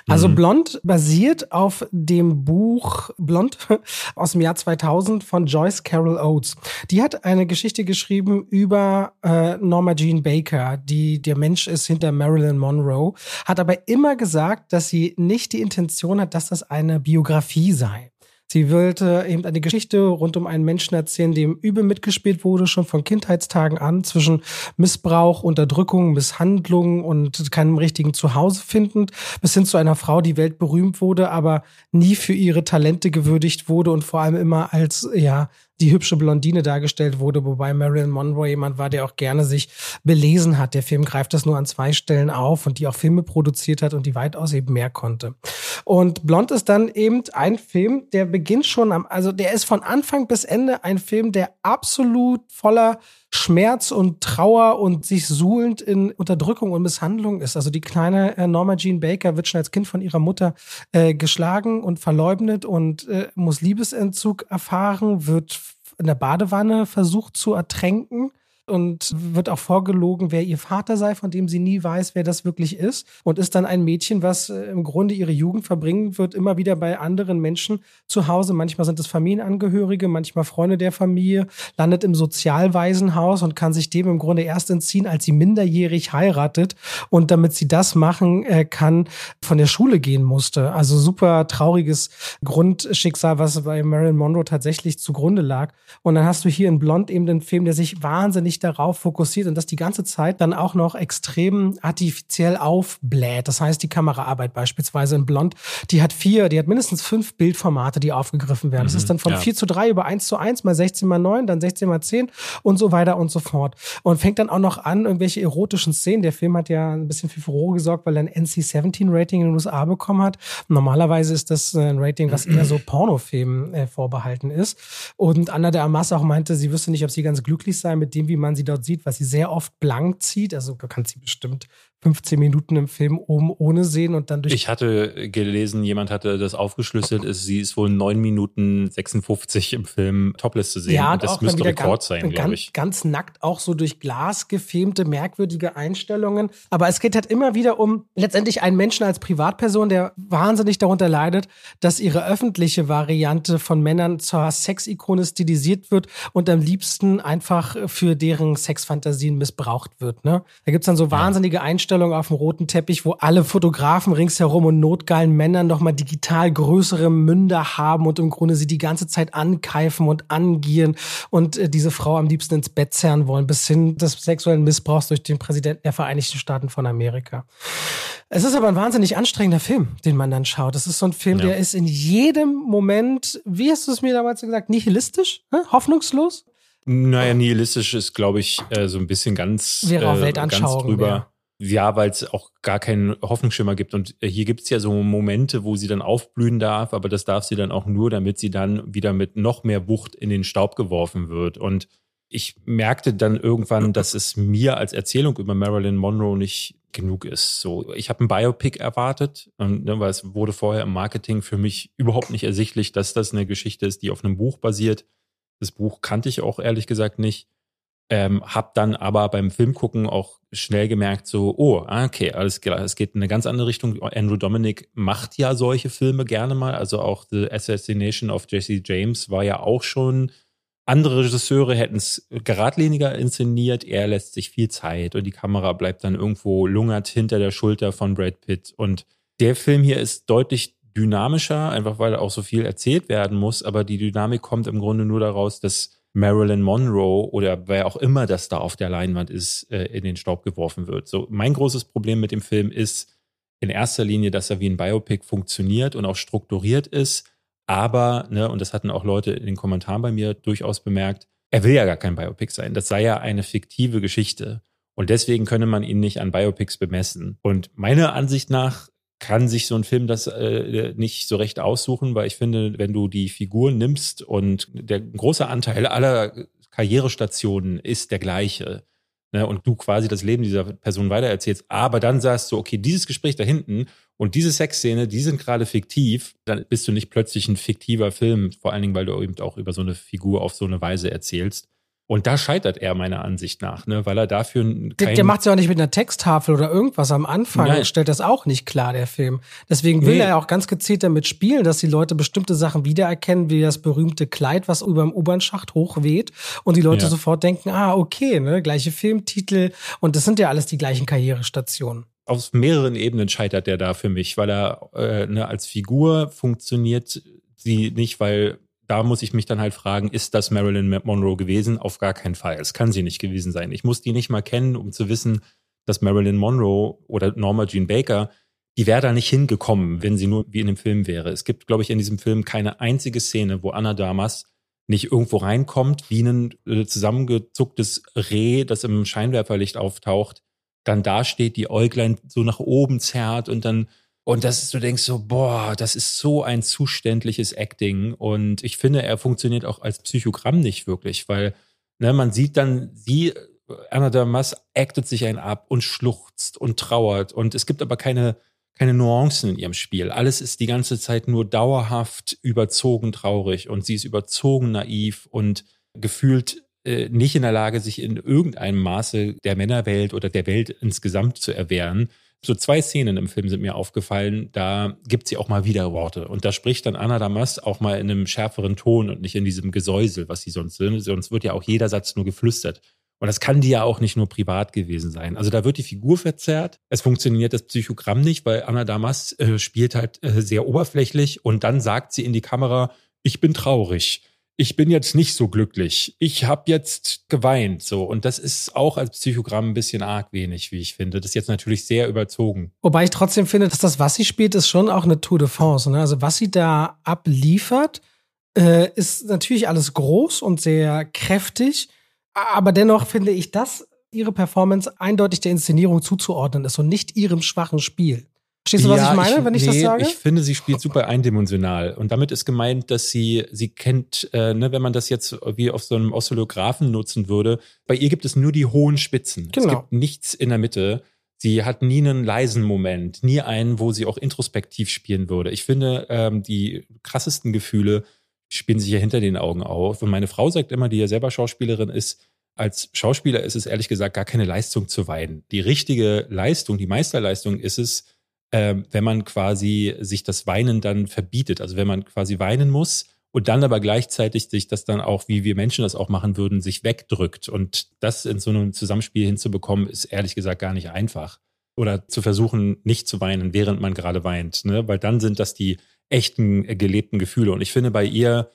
Also mhm. Blond basiert auf dem Buch Blond aus dem Jahr 2000 von Joyce Carol Oates. Die hat eine Geschichte geschrieben über äh, Norma Jean Baker, die der Mensch ist hinter Marilyn Monroe, hat aber immer gesagt, dass sie nicht die Intention hat, dass das eine Biografie sei. Sie wollte eben eine Geschichte rund um einen Menschen erzählen, dem übel mitgespielt wurde, schon von Kindheitstagen an, zwischen Missbrauch, Unterdrückung, Misshandlung und keinem richtigen Zuhause findend, bis hin zu einer Frau, die weltberühmt wurde, aber nie für ihre Talente gewürdigt wurde und vor allem immer als, ja, die hübsche Blondine dargestellt wurde, wobei Marilyn Monroe jemand war, der auch gerne sich belesen hat. Der Film greift das nur an zwei Stellen auf und die auch Filme produziert hat und die weitaus eben mehr konnte. Und Blond ist dann eben ein Film, der beginnt schon am, also der ist von Anfang bis Ende ein Film, der absolut voller Schmerz und Trauer und sich suhlend in Unterdrückung und Misshandlung ist. Also die kleine äh, Norma Jean Baker wird schon als Kind von ihrer Mutter äh, geschlagen und verleugnet und äh, muss Liebesentzug erfahren, wird in der Badewanne versucht zu ertränken und wird auch vorgelogen, wer ihr Vater sei, von dem sie nie weiß, wer das wirklich ist. Und ist dann ein Mädchen, was äh, im Grunde ihre Jugend verbringen wird, immer wieder bei anderen Menschen zu Hause. Manchmal sind es Familienangehörige, manchmal Freunde der Familie, landet im Sozialwaisenhaus und kann sich dem im Grunde erst entziehen, als sie minderjährig heiratet. Und damit sie das machen äh, kann, von der Schule gehen musste. Also super trauriges Grundschicksal, was bei Marilyn Monroe tatsächlich zugrunde lag. Und dann hast du hier in Blond eben den Film, der sich wahnsinnig sich darauf fokussiert und das die ganze Zeit dann auch noch extrem artifiziell aufbläht. Das heißt, die Kameraarbeit beispielsweise in Blond, die hat vier, die hat mindestens fünf Bildformate, die aufgegriffen werden. Mhm, das ist dann von ja. 4 zu 3 über 1 zu 1 mal 16 mal 9, dann 16 mal 10 und so weiter und so fort. Und fängt dann auch noch an, irgendwelche erotischen Szenen. Der Film hat ja ein bisschen für Furore gesorgt, weil er ein NC-17-Rating in den USA bekommen hat. Normalerweise ist das ein Rating, was eher so Pornofilmen äh, vorbehalten ist. Und Anna de Amas auch meinte, sie wüsste nicht, ob sie ganz glücklich sei mit dem, wie man sie dort sieht, was sie sehr oft blank zieht. Also du kannst sie bestimmt 15 Minuten im Film oben ohne sehen und dann durch. Ich hatte gelesen, jemand hatte das aufgeschlüsselt, ist, sie ist wohl 9 Minuten 56 im Film topless zu sehen. Ja, und das müsste Rekord ganz, sein, glaube ich. Ganz nackt auch so durch Glas gefilmte, merkwürdige Einstellungen. Aber es geht halt immer wieder um letztendlich einen Menschen als Privatperson, der wahnsinnig darunter leidet, dass ihre öffentliche Variante von Männern zur Sexikone stilisiert wird und am liebsten einfach für deren Sexfantasien missbraucht wird. Ne? Da gibt's dann so wahnsinnige Einstellungen Ausstellung auf dem roten Teppich, wo alle Fotografen ringsherum und notgeilen Männern nochmal digital größere Münder haben und im Grunde sie die ganze Zeit ankeifen und angieren und äh, diese Frau am liebsten ins Bett zerren wollen, bis hin des sexuellen Missbrauchs durch den Präsidenten der Vereinigten Staaten von Amerika. Es ist aber ein wahnsinnig anstrengender Film, den man dann schaut. Das ist so ein Film, ja. der ist in jedem Moment, wie hast du es mir damals gesagt, nihilistisch, ne? hoffnungslos. Naja, nihilistisch ist, glaube ich, äh, so ein bisschen ganz, auch äh, ganz drüber. Ja. Ja, weil es auch gar keinen Hoffnungsschimmer gibt. Und äh, hier gibt es ja so Momente, wo sie dann aufblühen darf, aber das darf sie dann auch nur, damit sie dann wieder mit noch mehr Wucht in den Staub geworfen wird. Und ich merkte dann irgendwann, dass es mir als Erzählung über Marilyn Monroe nicht genug ist. So, ich habe ein Biopic erwartet, und, ne, weil es wurde vorher im Marketing für mich überhaupt nicht ersichtlich, dass das eine Geschichte ist, die auf einem Buch basiert. Das Buch kannte ich auch ehrlich gesagt nicht. Ähm, hab dann aber beim Filmgucken auch schnell gemerkt, so, oh, ah, okay, alles klar, es geht in eine ganz andere Richtung. Andrew Dominic macht ja solche Filme gerne mal. Also auch The Assassination of Jesse James war ja auch schon, andere Regisseure hätten es geradliniger inszeniert. Er lässt sich viel Zeit und die Kamera bleibt dann irgendwo lungert hinter der Schulter von Brad Pitt. Und der Film hier ist deutlich dynamischer, einfach weil auch so viel erzählt werden muss. Aber die Dynamik kommt im Grunde nur daraus, dass Marilyn Monroe oder wer auch immer das da auf der Leinwand ist, äh, in den Staub geworfen wird. So, mein großes Problem mit dem Film ist in erster Linie, dass er wie ein Biopic funktioniert und auch strukturiert ist. Aber, ne, und das hatten auch Leute in den Kommentaren bei mir durchaus bemerkt, er will ja gar kein Biopic sein. Das sei ja eine fiktive Geschichte. Und deswegen könne man ihn nicht an Biopics bemessen. Und meiner Ansicht nach kann sich so ein Film das äh, nicht so recht aussuchen, weil ich finde, wenn du die Figuren nimmst und der große Anteil aller Karrierestationen ist der gleiche, ne, und du quasi das Leben dieser Person weitererzählst, aber dann sagst du, okay, dieses Gespräch da hinten und diese Sexszene, die sind gerade fiktiv, dann bist du nicht plötzlich ein fiktiver Film, vor allen Dingen, weil du eben auch über so eine Figur auf so eine Weise erzählst. Und da scheitert er meiner Ansicht nach, ne? weil er dafür kein Der, der macht es ja auch nicht mit einer Texttafel oder irgendwas am Anfang. Nein. stellt das auch nicht klar, der Film. Deswegen will nee. er auch ganz gezielt damit spielen, dass die Leute bestimmte Sachen wiedererkennen, wie das berühmte Kleid, was über dem U-Bahn-Schacht hochweht. Und die Leute ja. sofort denken, ah, okay, ne, gleiche Filmtitel. Und das sind ja alles die gleichen Karrierestationen auf mehreren Ebenen scheitert der da für mich, weil er äh, ne, als Figur funktioniert sie nicht, weil da muss ich mich dann halt fragen, ist das Marilyn Monroe gewesen? Auf gar keinen Fall. Es kann sie nicht gewesen sein. Ich muss die nicht mal kennen, um zu wissen, dass Marilyn Monroe oder Norma Jean Baker, die wäre da nicht hingekommen, wenn sie nur wie in dem Film wäre. Es gibt, glaube ich, in diesem Film keine einzige Szene, wo Anna Damas nicht irgendwo reinkommt, wie ein äh, zusammengezucktes Reh, das im Scheinwerferlicht auftaucht, dann da steht, die Äuglein so nach oben zerrt und dann und das ist, du denkst so, boah, das ist so ein zuständliches Acting. Und ich finde, er funktioniert auch als Psychogramm nicht wirklich, weil ne, man sieht dann, sie, Anna Damas, actet sich ein ab und schluchzt und trauert. Und es gibt aber keine, keine Nuancen in ihrem Spiel. Alles ist die ganze Zeit nur dauerhaft überzogen traurig und sie ist überzogen naiv und gefühlt äh, nicht in der Lage, sich in irgendeinem Maße der Männerwelt oder der Welt insgesamt zu erwehren so zwei Szenen im Film sind mir aufgefallen, da gibt sie auch mal wieder Worte. Und da spricht dann Anna Damas auch mal in einem schärferen Ton und nicht in diesem Gesäusel, was sie sonst sind. Sonst wird ja auch jeder Satz nur geflüstert. Und das kann die ja auch nicht nur privat gewesen sein. Also da wird die Figur verzerrt. Es funktioniert das Psychogramm nicht, weil Anna Damas äh, spielt halt äh, sehr oberflächlich und dann sagt sie in die Kamera, ich bin traurig ich bin jetzt nicht so glücklich. Ich habe jetzt geweint so und das ist auch als Psychogramm ein bisschen arg wenig, wie ich finde. Das ist jetzt natürlich sehr überzogen. Wobei ich trotzdem finde, dass das, was sie spielt, ist schon auch eine Tour de France. Ne? Also was sie da abliefert, äh, ist natürlich alles groß und sehr kräftig, aber dennoch finde ich, dass ihre Performance eindeutig der Inszenierung zuzuordnen ist und nicht ihrem schwachen Spiel. Verstehst du, was ja, ich meine, ich, wenn ich nee, das sage? Ich finde, sie spielt super eindimensional. Und damit ist gemeint, dass sie, sie kennt, äh, ne, wenn man das jetzt wie auf so einem Oszillographen nutzen würde, bei ihr gibt es nur die hohen Spitzen. Genau. Es gibt nichts in der Mitte. Sie hat nie einen leisen Moment, nie einen, wo sie auch introspektiv spielen würde. Ich finde, ähm, die krassesten Gefühle spielen sich ja hinter den Augen auf. Und meine Frau sagt immer, die ja selber Schauspielerin ist, als Schauspieler ist es ehrlich gesagt gar keine Leistung zu weinen. Die richtige Leistung, die Meisterleistung ist es, äh, wenn man quasi sich das Weinen dann verbietet. Also wenn man quasi weinen muss und dann aber gleichzeitig sich das dann auch, wie wir Menschen das auch machen würden, sich wegdrückt. Und das in so einem Zusammenspiel hinzubekommen, ist ehrlich gesagt gar nicht einfach. Oder zu versuchen, nicht zu weinen, während man gerade weint. Ne? Weil dann sind das die echten äh, gelebten Gefühle. Und ich finde, bei ihr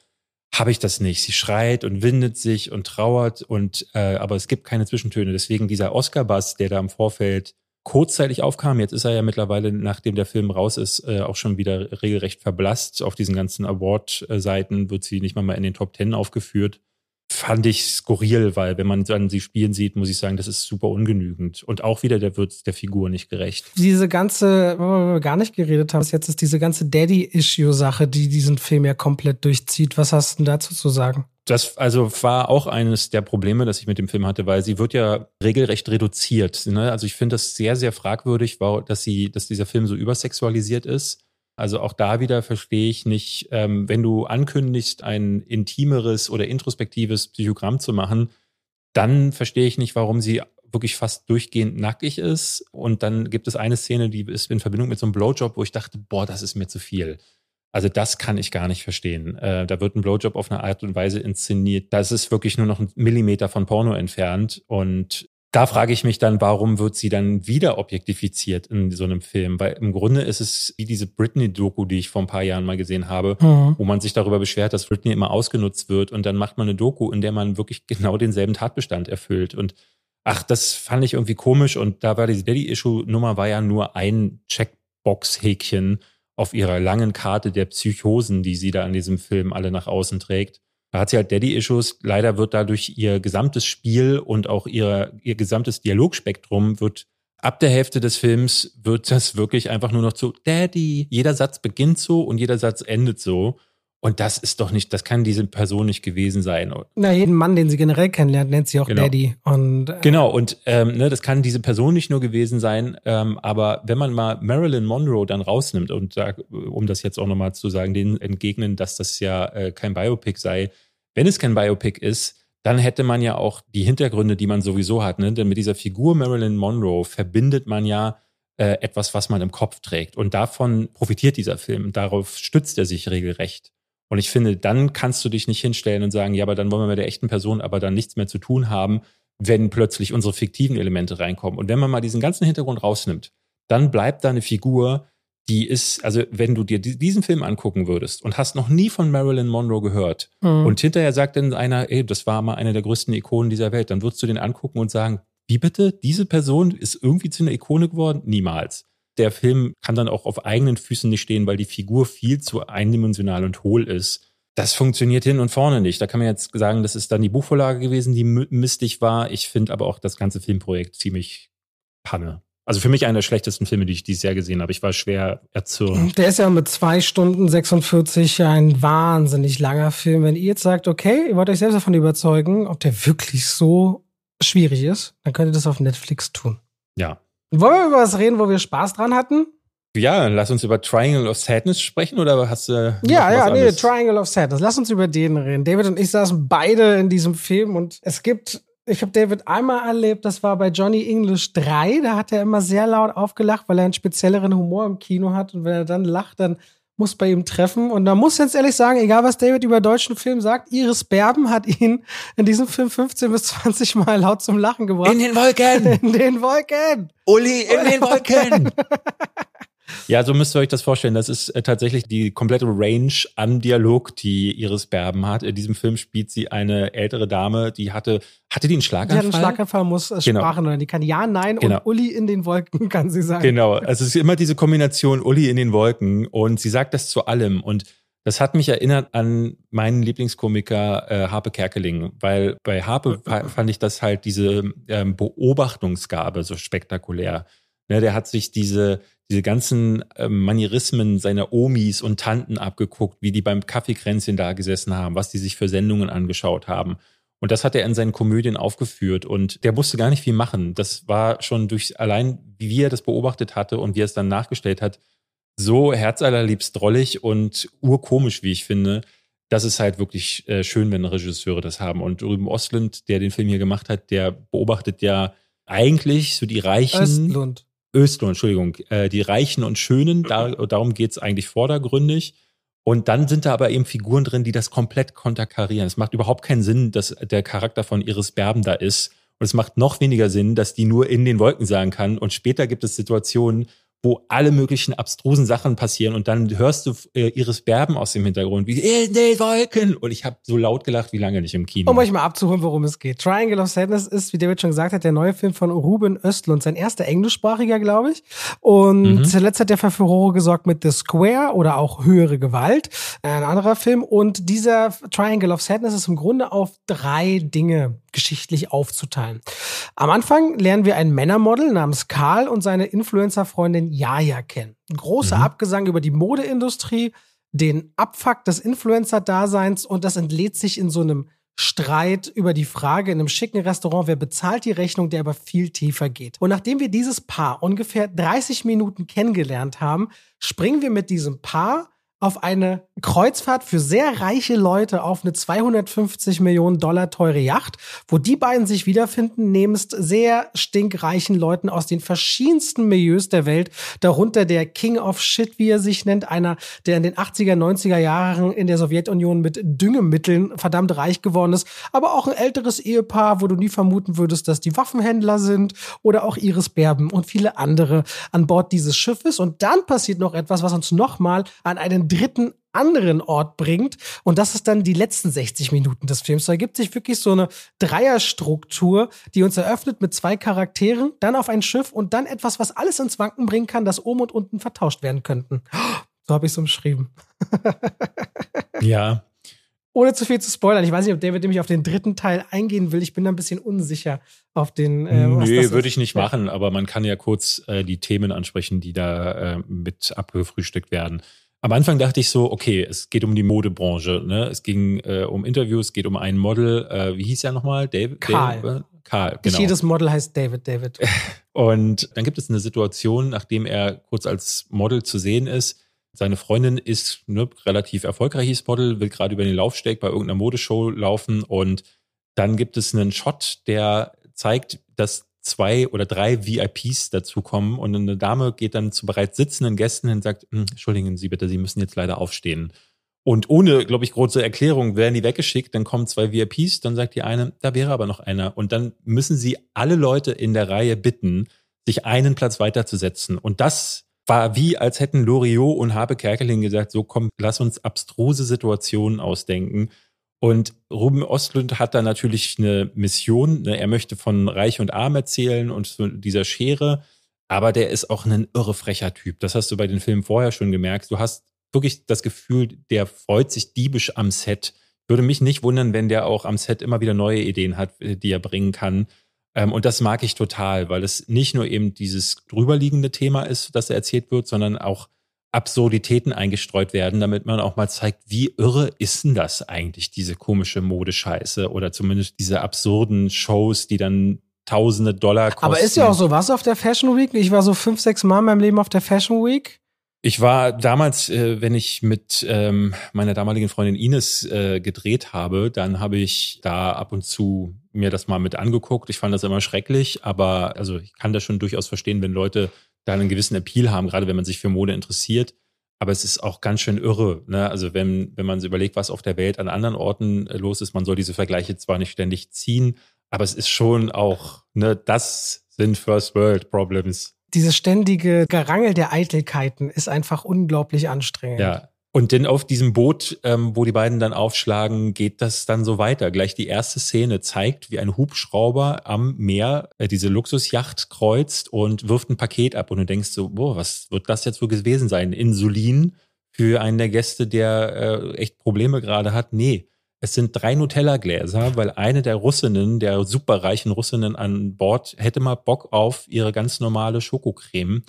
habe ich das nicht. Sie schreit und windet sich und trauert und äh, aber es gibt keine Zwischentöne. Deswegen dieser Oscar-Bass, der da im Vorfeld kurzzeitig aufkam. Jetzt ist er ja mittlerweile, nachdem der Film raus ist, äh, auch schon wieder regelrecht verblasst. Auf diesen ganzen Award-Seiten wird sie nicht mal, mal in den Top Ten aufgeführt. Fand ich skurril, weil wenn man dann sie spielen sieht, muss ich sagen, das ist super ungenügend. Und auch wieder, der wird der Figur nicht gerecht. Diese ganze, worüber wir gar nicht geredet haben, jetzt ist diese ganze Daddy-Issue-Sache, die diesen Film ja komplett durchzieht. Was hast du dazu zu sagen? Das also war auch eines der Probleme, das ich mit dem Film hatte, weil sie wird ja regelrecht reduziert. Ne? Also ich finde das sehr, sehr fragwürdig, dass sie, dass dieser Film so übersexualisiert ist. Also auch da wieder verstehe ich nicht, ähm, wenn du ankündigst, ein intimeres oder introspektives Psychogramm zu machen, dann verstehe ich nicht, warum sie wirklich fast durchgehend nackig ist. Und dann gibt es eine Szene, die ist in Verbindung mit so einem Blowjob, wo ich dachte, boah, das ist mir zu viel. Also das kann ich gar nicht verstehen. Äh, da wird ein Blowjob auf eine Art und Weise inszeniert. Das ist wirklich nur noch ein Millimeter von Porno entfernt. Und da frage ich mich dann, warum wird sie dann wieder objektifiziert in so einem Film? Weil im Grunde ist es wie diese Britney-Doku, die ich vor ein paar Jahren mal gesehen habe, mhm. wo man sich darüber beschwert, dass Britney immer ausgenutzt wird. Und dann macht man eine Doku, in der man wirklich genau denselben Tatbestand erfüllt. Und ach, das fand ich irgendwie komisch. Und da war diese Daddy-Issue-Nummer war ja nur ein Checkbox-Häkchen auf ihrer langen Karte der Psychosen, die sie da in diesem Film alle nach außen trägt. Da hat sie halt Daddy-Issues. Leider wird dadurch ihr gesamtes Spiel und auch ihr, ihr gesamtes Dialogspektrum wird ab der Hälfte des Films wird das wirklich einfach nur noch zu Daddy. Jeder Satz beginnt so und jeder Satz endet so. Und das ist doch nicht, das kann diese Person nicht gewesen sein. Na, jeden Mann, den sie generell kennenlernt, nennt sie auch genau. Daddy. Und, äh genau, und ähm, ne, das kann diese Person nicht nur gewesen sein, ähm, aber wenn man mal Marilyn Monroe dann rausnimmt und da, um das jetzt auch nochmal zu sagen, denen entgegnen, dass das ja äh, kein Biopic sei, wenn es kein Biopic ist, dann hätte man ja auch die Hintergründe, die man sowieso hat. Ne? Denn mit dieser Figur Marilyn Monroe verbindet man ja äh, etwas, was man im Kopf trägt. Und davon profitiert dieser Film. Darauf stützt er sich regelrecht. Und ich finde, dann kannst du dich nicht hinstellen und sagen, ja, aber dann wollen wir mit der echten Person aber dann nichts mehr zu tun haben, wenn plötzlich unsere fiktiven Elemente reinkommen. Und wenn man mal diesen ganzen Hintergrund rausnimmt, dann bleibt da eine Figur, die ist, also wenn du dir diesen Film angucken würdest und hast noch nie von Marilyn Monroe gehört mhm. und hinterher sagt dann einer, ey, das war mal eine der größten Ikonen dieser Welt, dann würdest du den angucken und sagen, wie bitte? Diese Person ist irgendwie zu einer Ikone geworden? Niemals. Der Film kann dann auch auf eigenen Füßen nicht stehen, weil die Figur viel zu eindimensional und hohl ist. Das funktioniert hin und vorne nicht. Da kann man jetzt sagen, das ist dann die Buchvorlage gewesen, die mistig war. Ich finde aber auch das ganze Filmprojekt ziemlich Panne. Also für mich einer der schlechtesten Filme, die ich dieses Jahr gesehen habe. Ich war schwer erzürnt. Der ist ja mit zwei Stunden 46 ein wahnsinnig langer Film. Wenn ihr jetzt sagt, okay, ihr wollt euch selbst davon überzeugen, ob der wirklich so schwierig ist, dann könnt ihr das auf Netflix tun. Ja. Wollen wir über was reden, wo wir Spaß dran hatten? Ja, lass uns über Triangle of Sadness sprechen oder hast du. Ja, ja, nee, Triangle of Sadness. Lass uns über den reden. David und ich saßen beide in diesem Film und es gibt ich habe David einmal erlebt, das war bei Johnny English 3, da hat er immer sehr laut aufgelacht, weil er einen spezielleren Humor im Kino hat und wenn er dann lacht, dann muss bei ihm treffen. Und da muss ich jetzt ehrlich sagen, egal was David über deutschen Film sagt, Iris Berben hat ihn in diesem Film 15 bis 20 Mal laut zum Lachen gebracht. In den Wolken! In den Wolken! Uli, in den Wolken! Ja, so müsst ihr euch das vorstellen. Das ist äh, tatsächlich die komplette Range an Dialog, die Iris Berben hat. In diesem Film spielt sie eine ältere Dame, die hatte, hatte die einen Schlaganfall? Die hat einen Schlaganfall, muss äh, genau. Sprachen oder die kann ja, nein genau. und Uli in den Wolken kann sie sagen. Genau, also es ist immer diese Kombination Uli in den Wolken und sie sagt das zu allem und das hat mich erinnert an meinen Lieblingskomiker äh, Harpe Kerkeling, weil bei Harpe fand ich das halt diese ähm, Beobachtungsgabe so spektakulär. Ne, der hat sich diese, diese ganzen äh, Manierismen seiner Omis und Tanten abgeguckt, wie die beim Kaffeekränzchen da gesessen haben, was die sich für Sendungen angeschaut haben. Und das hat er in seinen Komödien aufgeführt und der musste gar nicht viel machen. Das war schon durch allein, wie er das beobachtet hatte und wie er es dann nachgestellt hat, so herzallerliebst drollig und urkomisch, wie ich finde. Das ist halt wirklich äh, schön, wenn Regisseure das haben. Und Ruben Ostlund, der den Film hier gemacht hat, der beobachtet ja eigentlich so die reichen. Östlund. Östlund, Entschuldigung, äh, die Reichen und Schönen, da, darum geht's eigentlich vordergründig. Und dann sind da aber eben Figuren drin, die das komplett konterkarieren. Es macht überhaupt keinen Sinn, dass der Charakter von Iris Berben da ist. Und es macht noch weniger Sinn, dass die nur in den Wolken sagen kann. Und später gibt es Situationen, wo alle möglichen abstrusen Sachen passieren und dann hörst du äh, Iris Berben aus dem Hintergrund, wie in den Wolken und ich habe so laut gelacht wie lange nicht im Kino. Um euch mal abzuholen, worum es geht. Triangle of Sadness ist, wie David schon gesagt hat, der neue Film von Ruben Östlund, sein erster englischsprachiger, glaube ich. Und mhm. zuletzt hat er für Furore gesorgt mit The Square oder auch Höhere Gewalt, ein anderer Film. Und dieser Triangle of Sadness ist im Grunde auf drei Dinge geschichtlich aufzuteilen. Am Anfang lernen wir ein Männermodel namens Karl und seine Influencer-Freundin Jaja kennen. Ein großer mhm. Abgesang über die Modeindustrie, den Abfuck des Influencer-Daseins und das entlädt sich in so einem Streit über die Frage in einem schicken Restaurant, wer bezahlt die Rechnung, der aber viel tiefer geht. Und nachdem wir dieses Paar ungefähr 30 Minuten kennengelernt haben, springen wir mit diesem Paar auf eine Kreuzfahrt für sehr reiche Leute auf eine 250 Millionen Dollar teure Yacht, wo die beiden sich wiederfinden, nebst sehr stinkreichen Leuten aus den verschiedensten Milieus der Welt, darunter der King of Shit, wie er sich nennt, einer, der in den 80er, 90er Jahren in der Sowjetunion mit Düngemitteln verdammt reich geworden ist, aber auch ein älteres Ehepaar, wo du nie vermuten würdest, dass die Waffenhändler sind oder auch Iris Berben und viele andere an Bord dieses Schiffes. Und dann passiert noch etwas, was uns nochmal an einen dritten anderen Ort bringt. Und das ist dann die letzten 60 Minuten des Films. Da gibt sich wirklich so eine Dreierstruktur, die uns eröffnet mit zwei Charakteren, dann auf ein Schiff und dann etwas, was alles ins Wanken bringen kann, dass oben und unten vertauscht werden könnten. So habe ich es umschrieben. ja. Ohne zu viel zu spoilern. Ich weiß nicht, ob David nämlich auf den dritten Teil eingehen will. Ich bin da ein bisschen unsicher auf den. Äh, nee, würde ich nicht machen, aber man kann ja kurz äh, die Themen ansprechen, die da äh, mit abgefrühstückt werden. Am Anfang dachte ich so, okay, es geht um die Modebranche. Ne? Es ging äh, um Interviews, es geht um ein Model. Äh, wie hieß er nochmal? David? Karl. Dave, äh, Karl, genau. Nicht jedes Model heißt David, David. Und dann gibt es eine Situation, nachdem er kurz als Model zu sehen ist. Seine Freundin ist ne, relativ erfolgreiches Model, will gerade über den Laufsteg bei irgendeiner Modeshow laufen und dann gibt es einen Shot, der zeigt, dass zwei oder drei VIPs dazukommen und eine Dame geht dann zu bereits sitzenden Gästen und sagt, hm, entschuldigen Sie bitte, Sie müssen jetzt leider aufstehen. Und ohne, glaube ich, große Erklärung werden die weggeschickt, dann kommen zwei VIPs, dann sagt die eine, da wäre aber noch einer. Und dann müssen sie alle Leute in der Reihe bitten, sich einen Platz weiterzusetzen. Und das war wie, als hätten Loriot und Habe Kerkeling gesagt, so komm, lass uns abstruse Situationen ausdenken. Und Ruben Ostlund hat da natürlich eine Mission. Ne? Er möchte von Reich und Arm erzählen und so dieser Schere. Aber der ist auch ein irre frecher Typ. Das hast du bei den Filmen vorher schon gemerkt. Du hast wirklich das Gefühl, der freut sich diebisch am Set. Würde mich nicht wundern, wenn der auch am Set immer wieder neue Ideen hat, die er bringen kann. Ähm, und das mag ich total, weil es nicht nur eben dieses drüberliegende Thema ist, das erzählt wird, sondern auch Absurditäten eingestreut werden, damit man auch mal zeigt, wie irre ist denn das eigentlich, diese komische Modescheiße oder zumindest diese absurden Shows, die dann tausende Dollar kosten. Aber ist ja auch so was auf der Fashion Week. Ich war so fünf, sechs Mal in meinem Leben auf der Fashion Week. Ich war damals, äh, wenn ich mit ähm, meiner damaligen Freundin Ines äh, gedreht habe, dann habe ich da ab und zu mir das mal mit angeguckt. Ich fand das immer schrecklich, aber also ich kann das schon durchaus verstehen, wenn Leute da einen gewissen Appeal haben, gerade wenn man sich für Mode interessiert. Aber es ist auch ganz schön irre. Ne? Also wenn, wenn man sich überlegt, was auf der Welt an anderen Orten äh, los ist, man soll diese Vergleiche zwar nicht ständig ziehen, aber es ist schon auch, ne, das sind First World Problems dieses ständige Gerangel der Eitelkeiten ist einfach unglaublich anstrengend. Ja. Und denn auf diesem Boot, ähm, wo die beiden dann aufschlagen, geht das dann so weiter. Gleich die erste Szene zeigt, wie ein Hubschrauber am Meer äh, diese Luxusjacht kreuzt und wirft ein Paket ab. Und du denkst so, boah, was wird das jetzt wohl gewesen sein? Insulin für einen der Gäste, der äh, echt Probleme gerade hat? Nee, es sind drei Nutella-Gläser, weil eine der Russinnen, der superreichen Russinnen an Bord, hätte mal Bock auf ihre ganz normale Schokocreme.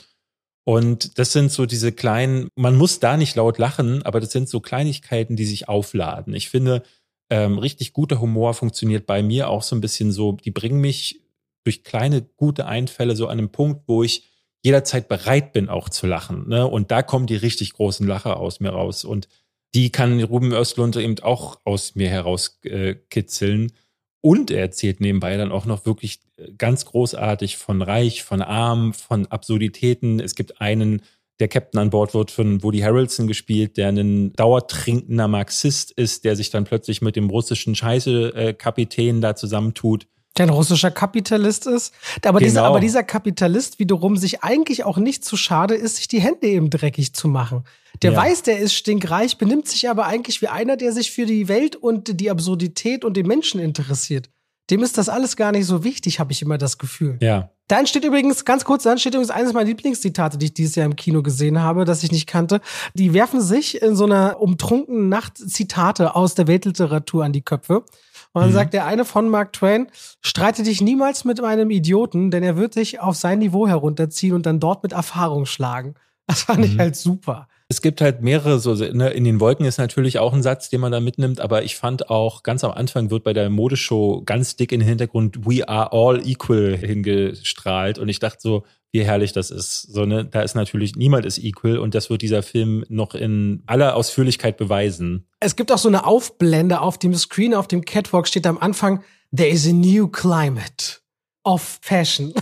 Und das sind so diese kleinen, man muss da nicht laut lachen, aber das sind so Kleinigkeiten, die sich aufladen. Ich finde, ähm, richtig guter Humor funktioniert bei mir auch so ein bisschen so, die bringen mich durch kleine gute Einfälle so an einen Punkt, wo ich jederzeit bereit bin, auch zu lachen. Ne? Und da kommen die richtig großen Lacher aus mir raus. Und die kann Ruben Östlund eben auch aus mir herauskitzeln. Äh, und er erzählt nebenbei dann auch noch wirklich äh, ganz großartig von Reich, von Arm, von Absurditäten. Es gibt einen, der Captain an Bord wird von Woody Harrelson gespielt, der ein dauertrinkender Marxist ist, der sich dann plötzlich mit dem russischen Scheiße-Kapitän da zusammentut ein russischer Kapitalist ist. Aber, genau. dieser, aber dieser Kapitalist wiederum sich eigentlich auch nicht zu schade ist, sich die Hände eben dreckig zu machen. Der ja. weiß, der ist stinkreich, benimmt sich aber eigentlich wie einer, der sich für die Welt und die Absurdität und den Menschen interessiert. Dem ist das alles gar nicht so wichtig, habe ich immer das Gefühl. Ja. Dann steht übrigens, ganz kurz, dann steht übrigens eines meiner Lieblingszitate, die ich dieses Jahr im Kino gesehen habe, das ich nicht kannte. Die werfen sich in so einer umtrunkenen Nacht Zitate aus der Weltliteratur an die Köpfe. Und dann mhm. sagt der eine von Mark Twain, streite dich niemals mit einem Idioten, denn er wird dich auf sein Niveau herunterziehen und dann dort mit Erfahrung schlagen. Das fand mhm. ich halt super. Es gibt halt mehrere so, ne, in den Wolken ist natürlich auch ein Satz, den man da mitnimmt, aber ich fand auch ganz am Anfang wird bei der Modeshow ganz dick in den Hintergrund We are all equal hingestrahlt und ich dachte so, wie herrlich das ist. So, ne, da ist natürlich niemand ist equal und das wird dieser Film noch in aller Ausführlichkeit beweisen. Es gibt auch so eine Aufblende auf dem Screen, auf dem Catwalk steht am Anfang, there is a new climate of fashion.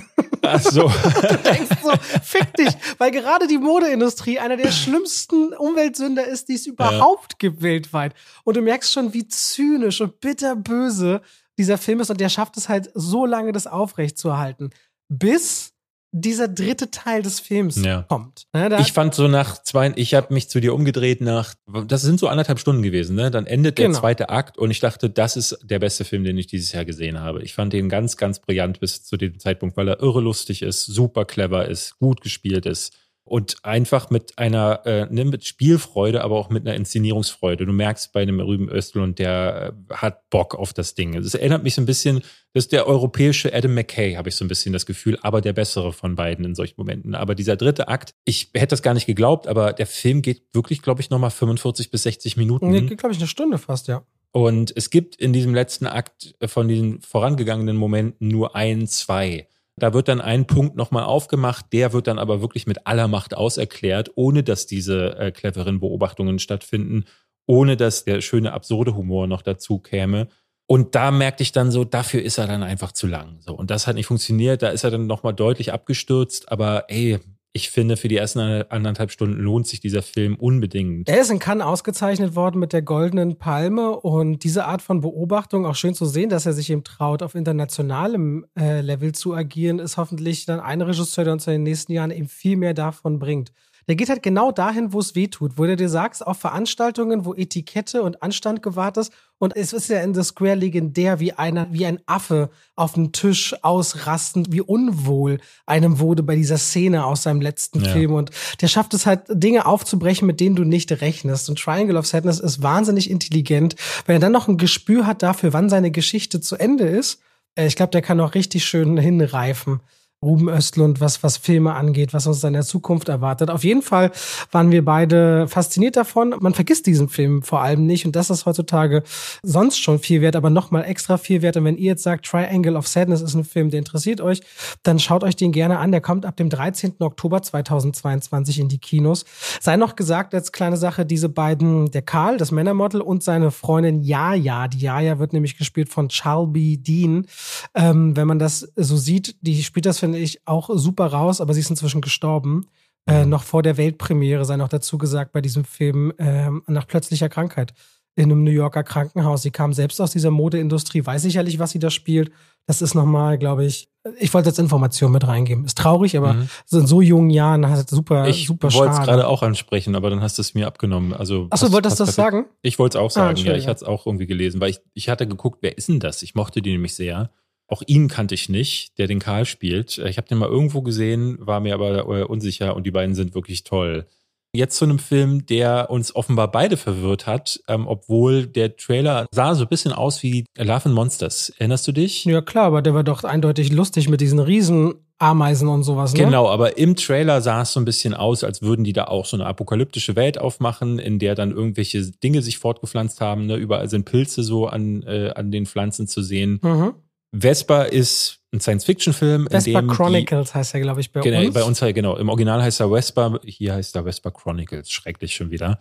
Ach so. du denkst so, fick dich, weil gerade die Modeindustrie einer der schlimmsten Umweltsünder ist, die es überhaupt ja. gibt weltweit. Und du merkst schon, wie zynisch und bitterböse dieser Film ist und der schafft es halt so lange, das aufrechtzuerhalten. Bis dieser dritte Teil des Films ja. kommt. Ja, ich fand so nach zwei, ich habe mich zu dir umgedreht nach, das sind so anderthalb Stunden gewesen, ne? Dann endet genau. der zweite Akt und ich dachte, das ist der beste Film, den ich dieses Jahr gesehen habe. Ich fand den ganz, ganz brillant bis zu dem Zeitpunkt, weil er irre lustig ist, super clever ist, gut gespielt ist und einfach mit einer äh, ne, mit Spielfreude, aber auch mit einer Inszenierungsfreude. Du merkst bei einem Rüben Östlund, der äh, hat Bock auf das Ding. Das erinnert mich so ein bisschen, das ist der europäische Adam McKay, habe ich so ein bisschen das Gefühl, aber der bessere von beiden in solchen Momenten. Aber dieser dritte Akt, ich hätte das gar nicht geglaubt, aber der Film geht wirklich, glaube ich, nochmal 45 bis 60 Minuten. Nee, geht, glaube ich, eine Stunde fast, ja. Und es gibt in diesem letzten Akt von den vorangegangenen Momenten nur ein, zwei. Da wird dann ein Punkt nochmal aufgemacht, der wird dann aber wirklich mit aller Macht auserklärt, ohne dass diese äh, cleveren Beobachtungen stattfinden, ohne dass der schöne absurde Humor noch dazu käme. Und da merkte ich dann so, dafür ist er dann einfach zu lang. So und das hat nicht funktioniert. Da ist er dann nochmal deutlich abgestürzt. Aber ey, ich finde, für die ersten anderthalb Stunden lohnt sich dieser Film unbedingt. Er ist in Cannes ausgezeichnet worden mit der Goldenen Palme und diese Art von Beobachtung, auch schön zu sehen, dass er sich eben traut, auf internationalem äh, Level zu agieren, ist hoffentlich dann ein Regisseur, der uns in den nächsten Jahren eben viel mehr davon bringt. Der geht halt genau dahin, wo es weh tut, wo du dir sagst, auf Veranstaltungen, wo Etikette und Anstand gewahrt ist. Und es ist ja in The Square legendär, wie einer, wie ein Affe auf dem Tisch ausrastend, wie unwohl einem wurde bei dieser Szene aus seinem letzten ja. Film. Und der schafft es halt, Dinge aufzubrechen, mit denen du nicht rechnest. Und Triangle of Sadness ist wahnsinnig intelligent. Wenn er dann noch ein Gespür hat dafür, wann seine Geschichte zu Ende ist, äh, ich glaube, der kann auch richtig schön hinreifen. Ruben Östlund, was, was Filme angeht, was uns in der Zukunft erwartet. Auf jeden Fall waren wir beide fasziniert davon. Man vergisst diesen Film vor allem nicht und das ist heutzutage sonst schon viel wert, aber nochmal extra viel wert. Und wenn ihr jetzt sagt, Triangle of Sadness ist ein Film, der interessiert euch, dann schaut euch den gerne an. Der kommt ab dem 13. Oktober 2022 in die Kinos. Sei noch gesagt, als kleine Sache, diese beiden, der Karl, das Männermodel und seine Freundin Jaja, die Jaja wird nämlich gespielt von Charlby Dean. Ähm, wenn man das so sieht, die spielt das für finde ich auch super raus, aber sie ist inzwischen gestorben. Äh, mhm. noch vor der Weltpremiere, sei noch dazu gesagt, bei diesem Film äh, nach plötzlicher Krankheit in einem New Yorker Krankenhaus. Sie kam selbst aus dieser Modeindustrie, weiß sicherlich, was sie da spielt. Das ist nochmal, glaube ich, ich wollte jetzt Information mit reingeben. Ist traurig, aber mhm. in so jungen Jahren hat super, ich super. Ich wollte es gerade auch ansprechen, aber dann hast du es mir abgenommen. Also Achso, wolltest du das sagen? Ich wollte es auch ah, sagen, ah, ja. Ich hatte es auch irgendwie gelesen, weil ich, ich hatte geguckt, wer ist denn das? Ich mochte die nämlich sehr. Auch ihn kannte ich nicht, der den Karl spielt. Ich habe den mal irgendwo gesehen, war mir aber äh, unsicher und die beiden sind wirklich toll. Jetzt zu einem Film, der uns offenbar beide verwirrt hat, ähm, obwohl der Trailer sah so ein bisschen aus wie Love and Monsters. Erinnerst du dich? Ja klar, aber der war doch eindeutig lustig mit diesen riesen Ameisen und sowas. Ne? Genau, aber im Trailer sah es so ein bisschen aus, als würden die da auch so eine apokalyptische Welt aufmachen, in der dann irgendwelche Dinge sich fortgepflanzt haben. Ne? Überall sind Pilze so an, äh, an den Pflanzen zu sehen. Mhm. Vesper ist ein Science-Fiction-Film. Vesper Chronicles die, heißt er, glaube ich, bei genau, uns. Bei uns, genau. Im Original heißt er Vesper, hier heißt er Vesper Chronicles. Schrecklich schon wieder.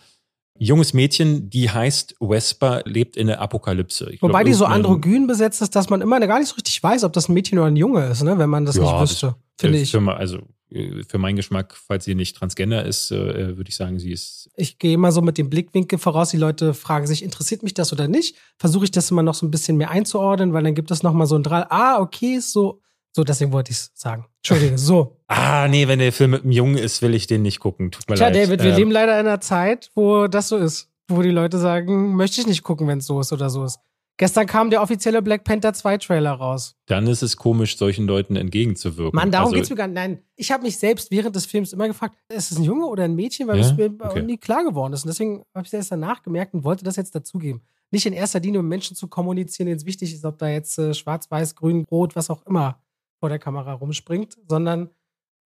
Junges Mädchen, die heißt Vesper, lebt in der Apokalypse. Ich Wobei glaub, die so androgyn besetzt ist, dass man immer gar nicht so richtig weiß, ob das ein Mädchen oder ein Junge ist, ne? wenn man das ja, nicht wüsste, finde ich. Mal, also für meinen Geschmack, falls sie nicht transgender ist, äh, würde ich sagen, sie ist. Ich gehe immer so mit dem Blickwinkel voraus. Die Leute fragen sich, interessiert mich das oder nicht? Versuche ich das immer noch so ein bisschen mehr einzuordnen, weil dann gibt es noch mal so ein Drall. Ah, okay, so. So, deswegen wollte ich es sagen. Entschuldige, so. ah, nee, wenn der Film mit einem Jungen ist, will ich den nicht gucken. Tut mir Tja, leid. Tja, David, wir ähm, leben leider in einer Zeit, wo das so ist. Wo die Leute sagen, möchte ich nicht gucken, wenn es so ist oder so ist. Gestern kam der offizielle Black Panther 2 Trailer raus. Dann ist es komisch, solchen Leuten entgegenzuwirken. Mann, darum also, geht's mir gar nicht. Nein, ich habe mich selbst während des Films immer gefragt, ist es ein Junge oder ein Mädchen, weil ja? es mir okay. nie klar geworden ist. Und deswegen habe ich es erst danach gemerkt und wollte das jetzt dazugeben. Nicht in erster Linie, um Menschen zu kommunizieren, denen es wichtig ist, ob da jetzt äh, schwarz, weiß, grün, rot, was auch immer vor der Kamera rumspringt, sondern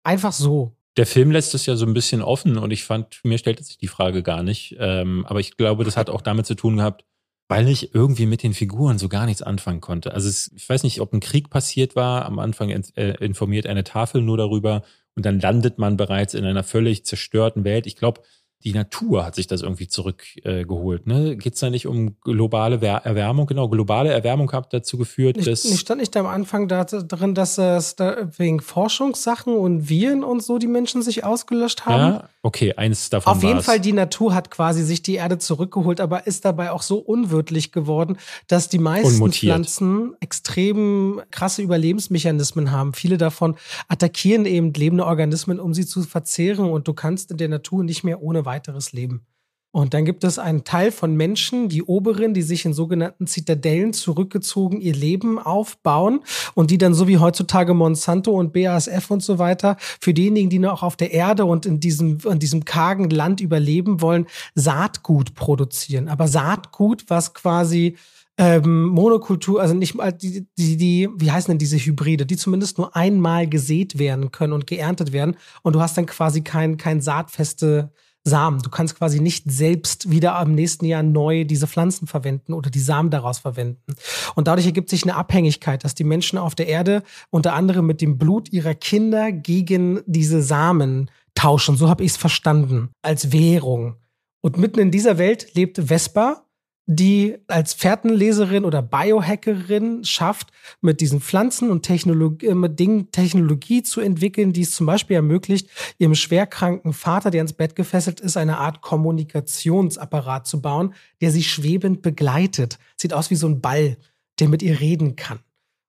einfach so. Der Film lässt es ja so ein bisschen offen und ich fand, mir stellte sich die Frage gar nicht. Ähm, aber ich glaube, das hat auch damit zu tun gehabt, weil ich irgendwie mit den Figuren so gar nichts anfangen konnte. Also es, ich weiß nicht, ob ein Krieg passiert war. Am Anfang äh, informiert eine Tafel nur darüber und dann landet man bereits in einer völlig zerstörten Welt. Ich glaube, die Natur hat sich das irgendwie zurückgeholt. Äh, ne? Geht es da nicht um globale Erwärmung? Genau, globale Erwärmung hat dazu geführt, nicht, dass. Nicht stand nicht am Anfang da drin, dass es da wegen Forschungssachen und Viren und so die Menschen sich ausgelöscht haben? Ja, okay, eins davon. Auf jeden Fall, die Natur hat quasi sich die Erde zurückgeholt, aber ist dabei auch so unwirtlich geworden, dass die meisten Pflanzen extrem krasse Überlebensmechanismen haben. Viele davon attackieren eben lebende Organismen, um sie zu verzehren und du kannst in der Natur nicht mehr ohne weiteres leben. Und dann gibt es einen Teil von Menschen, die Oberen, die sich in sogenannten Zitadellen zurückgezogen ihr Leben aufbauen und die dann so wie heutzutage Monsanto und BASF und so weiter für diejenigen, die noch auf der Erde und in diesem, in diesem kargen Land überleben wollen, Saatgut produzieren. Aber Saatgut, was quasi ähm, Monokultur, also nicht mal die, die, die, wie heißen denn diese Hybride, die zumindest nur einmal gesät werden können und geerntet werden und du hast dann quasi kein, kein saatfeste Samen. Du kannst quasi nicht selbst wieder am nächsten Jahr neu diese Pflanzen verwenden oder die Samen daraus verwenden. Und dadurch ergibt sich eine Abhängigkeit, dass die Menschen auf der Erde unter anderem mit dem Blut ihrer Kinder gegen diese Samen tauschen. So habe ich es verstanden. Als Währung. Und mitten in dieser Welt lebt Vespa, die als Fährtenleserin oder Biohackerin schafft, mit diesen Pflanzen und Technologie, äh, mit Dingen Technologie zu entwickeln, die es zum Beispiel ermöglicht, ihrem schwerkranken Vater, der ins Bett gefesselt ist, eine Art Kommunikationsapparat zu bauen, der sie schwebend begleitet. Sieht aus wie so ein Ball, der mit ihr reden kann.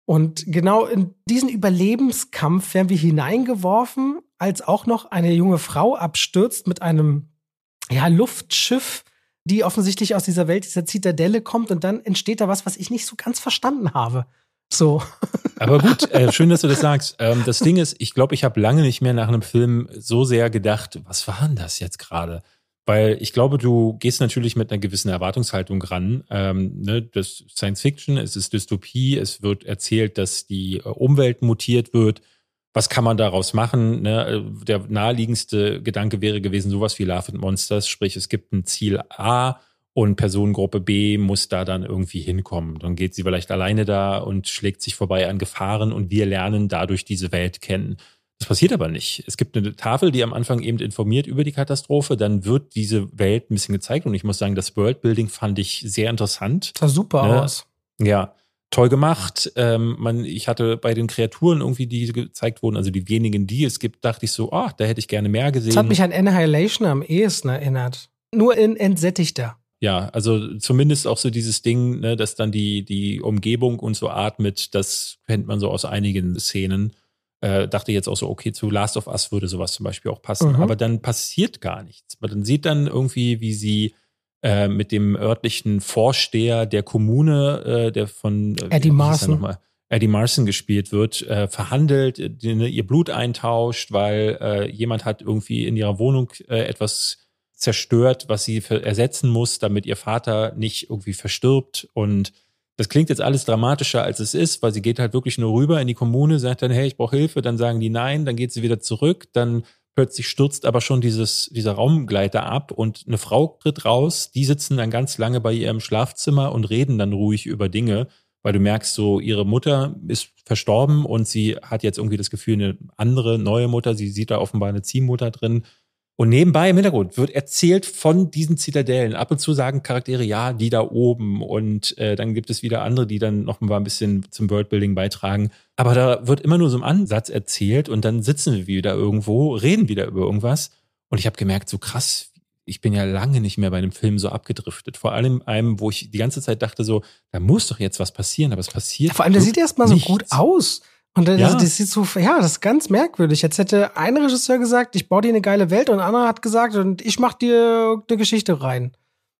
Und genau in diesen Überlebenskampf werden wir hineingeworfen, als auch noch eine junge Frau abstürzt mit einem ja, Luftschiff, die offensichtlich aus dieser Welt, dieser Zitadelle kommt und dann entsteht da was, was ich nicht so ganz verstanden habe. So. Aber gut, äh, schön, dass du das sagst. Ähm, das Ding ist, ich glaube, ich habe lange nicht mehr nach einem Film so sehr gedacht, was war denn das jetzt gerade? Weil ich glaube, du gehst natürlich mit einer gewissen Erwartungshaltung ran. Ähm, ne, das Science Fiction, es ist Dystopie, es wird erzählt, dass die Umwelt mutiert wird. Was kann man daraus machen? Ne? Der naheliegendste Gedanke wäre gewesen, sowas wie Love and Monsters, sprich, es gibt ein Ziel A und Personengruppe B muss da dann irgendwie hinkommen. Dann geht sie vielleicht alleine da und schlägt sich vorbei an Gefahren und wir lernen dadurch diese Welt kennen. Das passiert aber nicht. Es gibt eine Tafel, die am Anfang eben informiert über die Katastrophe. Dann wird diese Welt ein bisschen gezeigt. Und ich muss sagen, das Worldbuilding fand ich sehr interessant. Sah super ne? aus. Ja, toll gemacht. Ähm, man, ich hatte bei den Kreaturen irgendwie, die gezeigt wurden, also die wenigen, die es gibt, dachte ich so, ach, da hätte ich gerne mehr gesehen. Das hat mich an Annihilation am ehesten erinnert. Nur in entsättigter. Ja, also zumindest auch so dieses Ding, ne, dass dann die, die Umgebung und so atmet, das kennt man so aus einigen Szenen äh, dachte jetzt auch so, okay, zu Last of Us würde sowas zum Beispiel auch passen. Mhm. Aber dann passiert gar nichts. Man sieht dann irgendwie, wie sie äh, mit dem örtlichen Vorsteher der Kommune, äh, der von äh, Eddie Marson. Eddie Marson gespielt wird, äh, verhandelt, äh, die, ne, ihr Blut eintauscht, weil äh, jemand hat irgendwie in ihrer Wohnung äh, etwas zerstört, was sie ersetzen muss, damit ihr Vater nicht irgendwie verstirbt und das klingt jetzt alles dramatischer, als es ist, weil sie geht halt wirklich nur rüber in die Kommune, sagt dann, hey, ich brauche Hilfe, dann sagen die nein, dann geht sie wieder zurück, dann plötzlich stürzt aber schon dieses, dieser Raumgleiter ab und eine Frau tritt raus, die sitzen dann ganz lange bei ihr im Schlafzimmer und reden dann ruhig über Dinge, weil du merkst so, ihre Mutter ist verstorben und sie hat jetzt irgendwie das Gefühl, eine andere, neue Mutter, sie sieht da offenbar eine Ziehmutter drin und nebenbei im Hintergrund wird erzählt von diesen Zitadellen. Ab und zu sagen Charaktere, ja, die da oben. Und äh, dann gibt es wieder andere, die dann noch mal ein bisschen zum Worldbuilding beitragen. Aber da wird immer nur so ein Ansatz erzählt und dann sitzen wir wieder irgendwo, reden wieder über irgendwas. Und ich habe gemerkt, so krass, ich bin ja lange nicht mehr bei einem Film so abgedriftet. Vor allem einem, wo ich die ganze Zeit dachte, so, da muss doch jetzt was passieren, aber es passiert. Ja, vor allem, der sieht erstmal so gut aus. Und das, ja. also das sieht so, ja, das ist ganz merkwürdig. Jetzt hätte ein Regisseur gesagt, ich baue dir eine geile Welt und ein anderer hat gesagt, und ich mach dir eine Geschichte rein.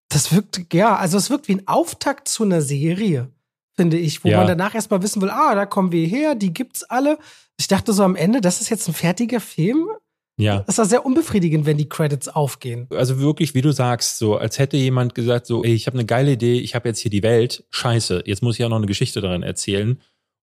Das wirkt, ja, also es wirkt wie ein Auftakt zu einer Serie, finde ich, wo ja. man danach erstmal wissen will, ah, da kommen wir her, die gibt's alle. Ich dachte so am Ende, das ist jetzt ein fertiger Film. Ja. Das war sehr unbefriedigend, wenn die Credits aufgehen. Also wirklich, wie du sagst, so als hätte jemand gesagt, so, ey, ich habe eine geile Idee, ich habe jetzt hier die Welt, scheiße, jetzt muss ich ja noch eine Geschichte daran erzählen.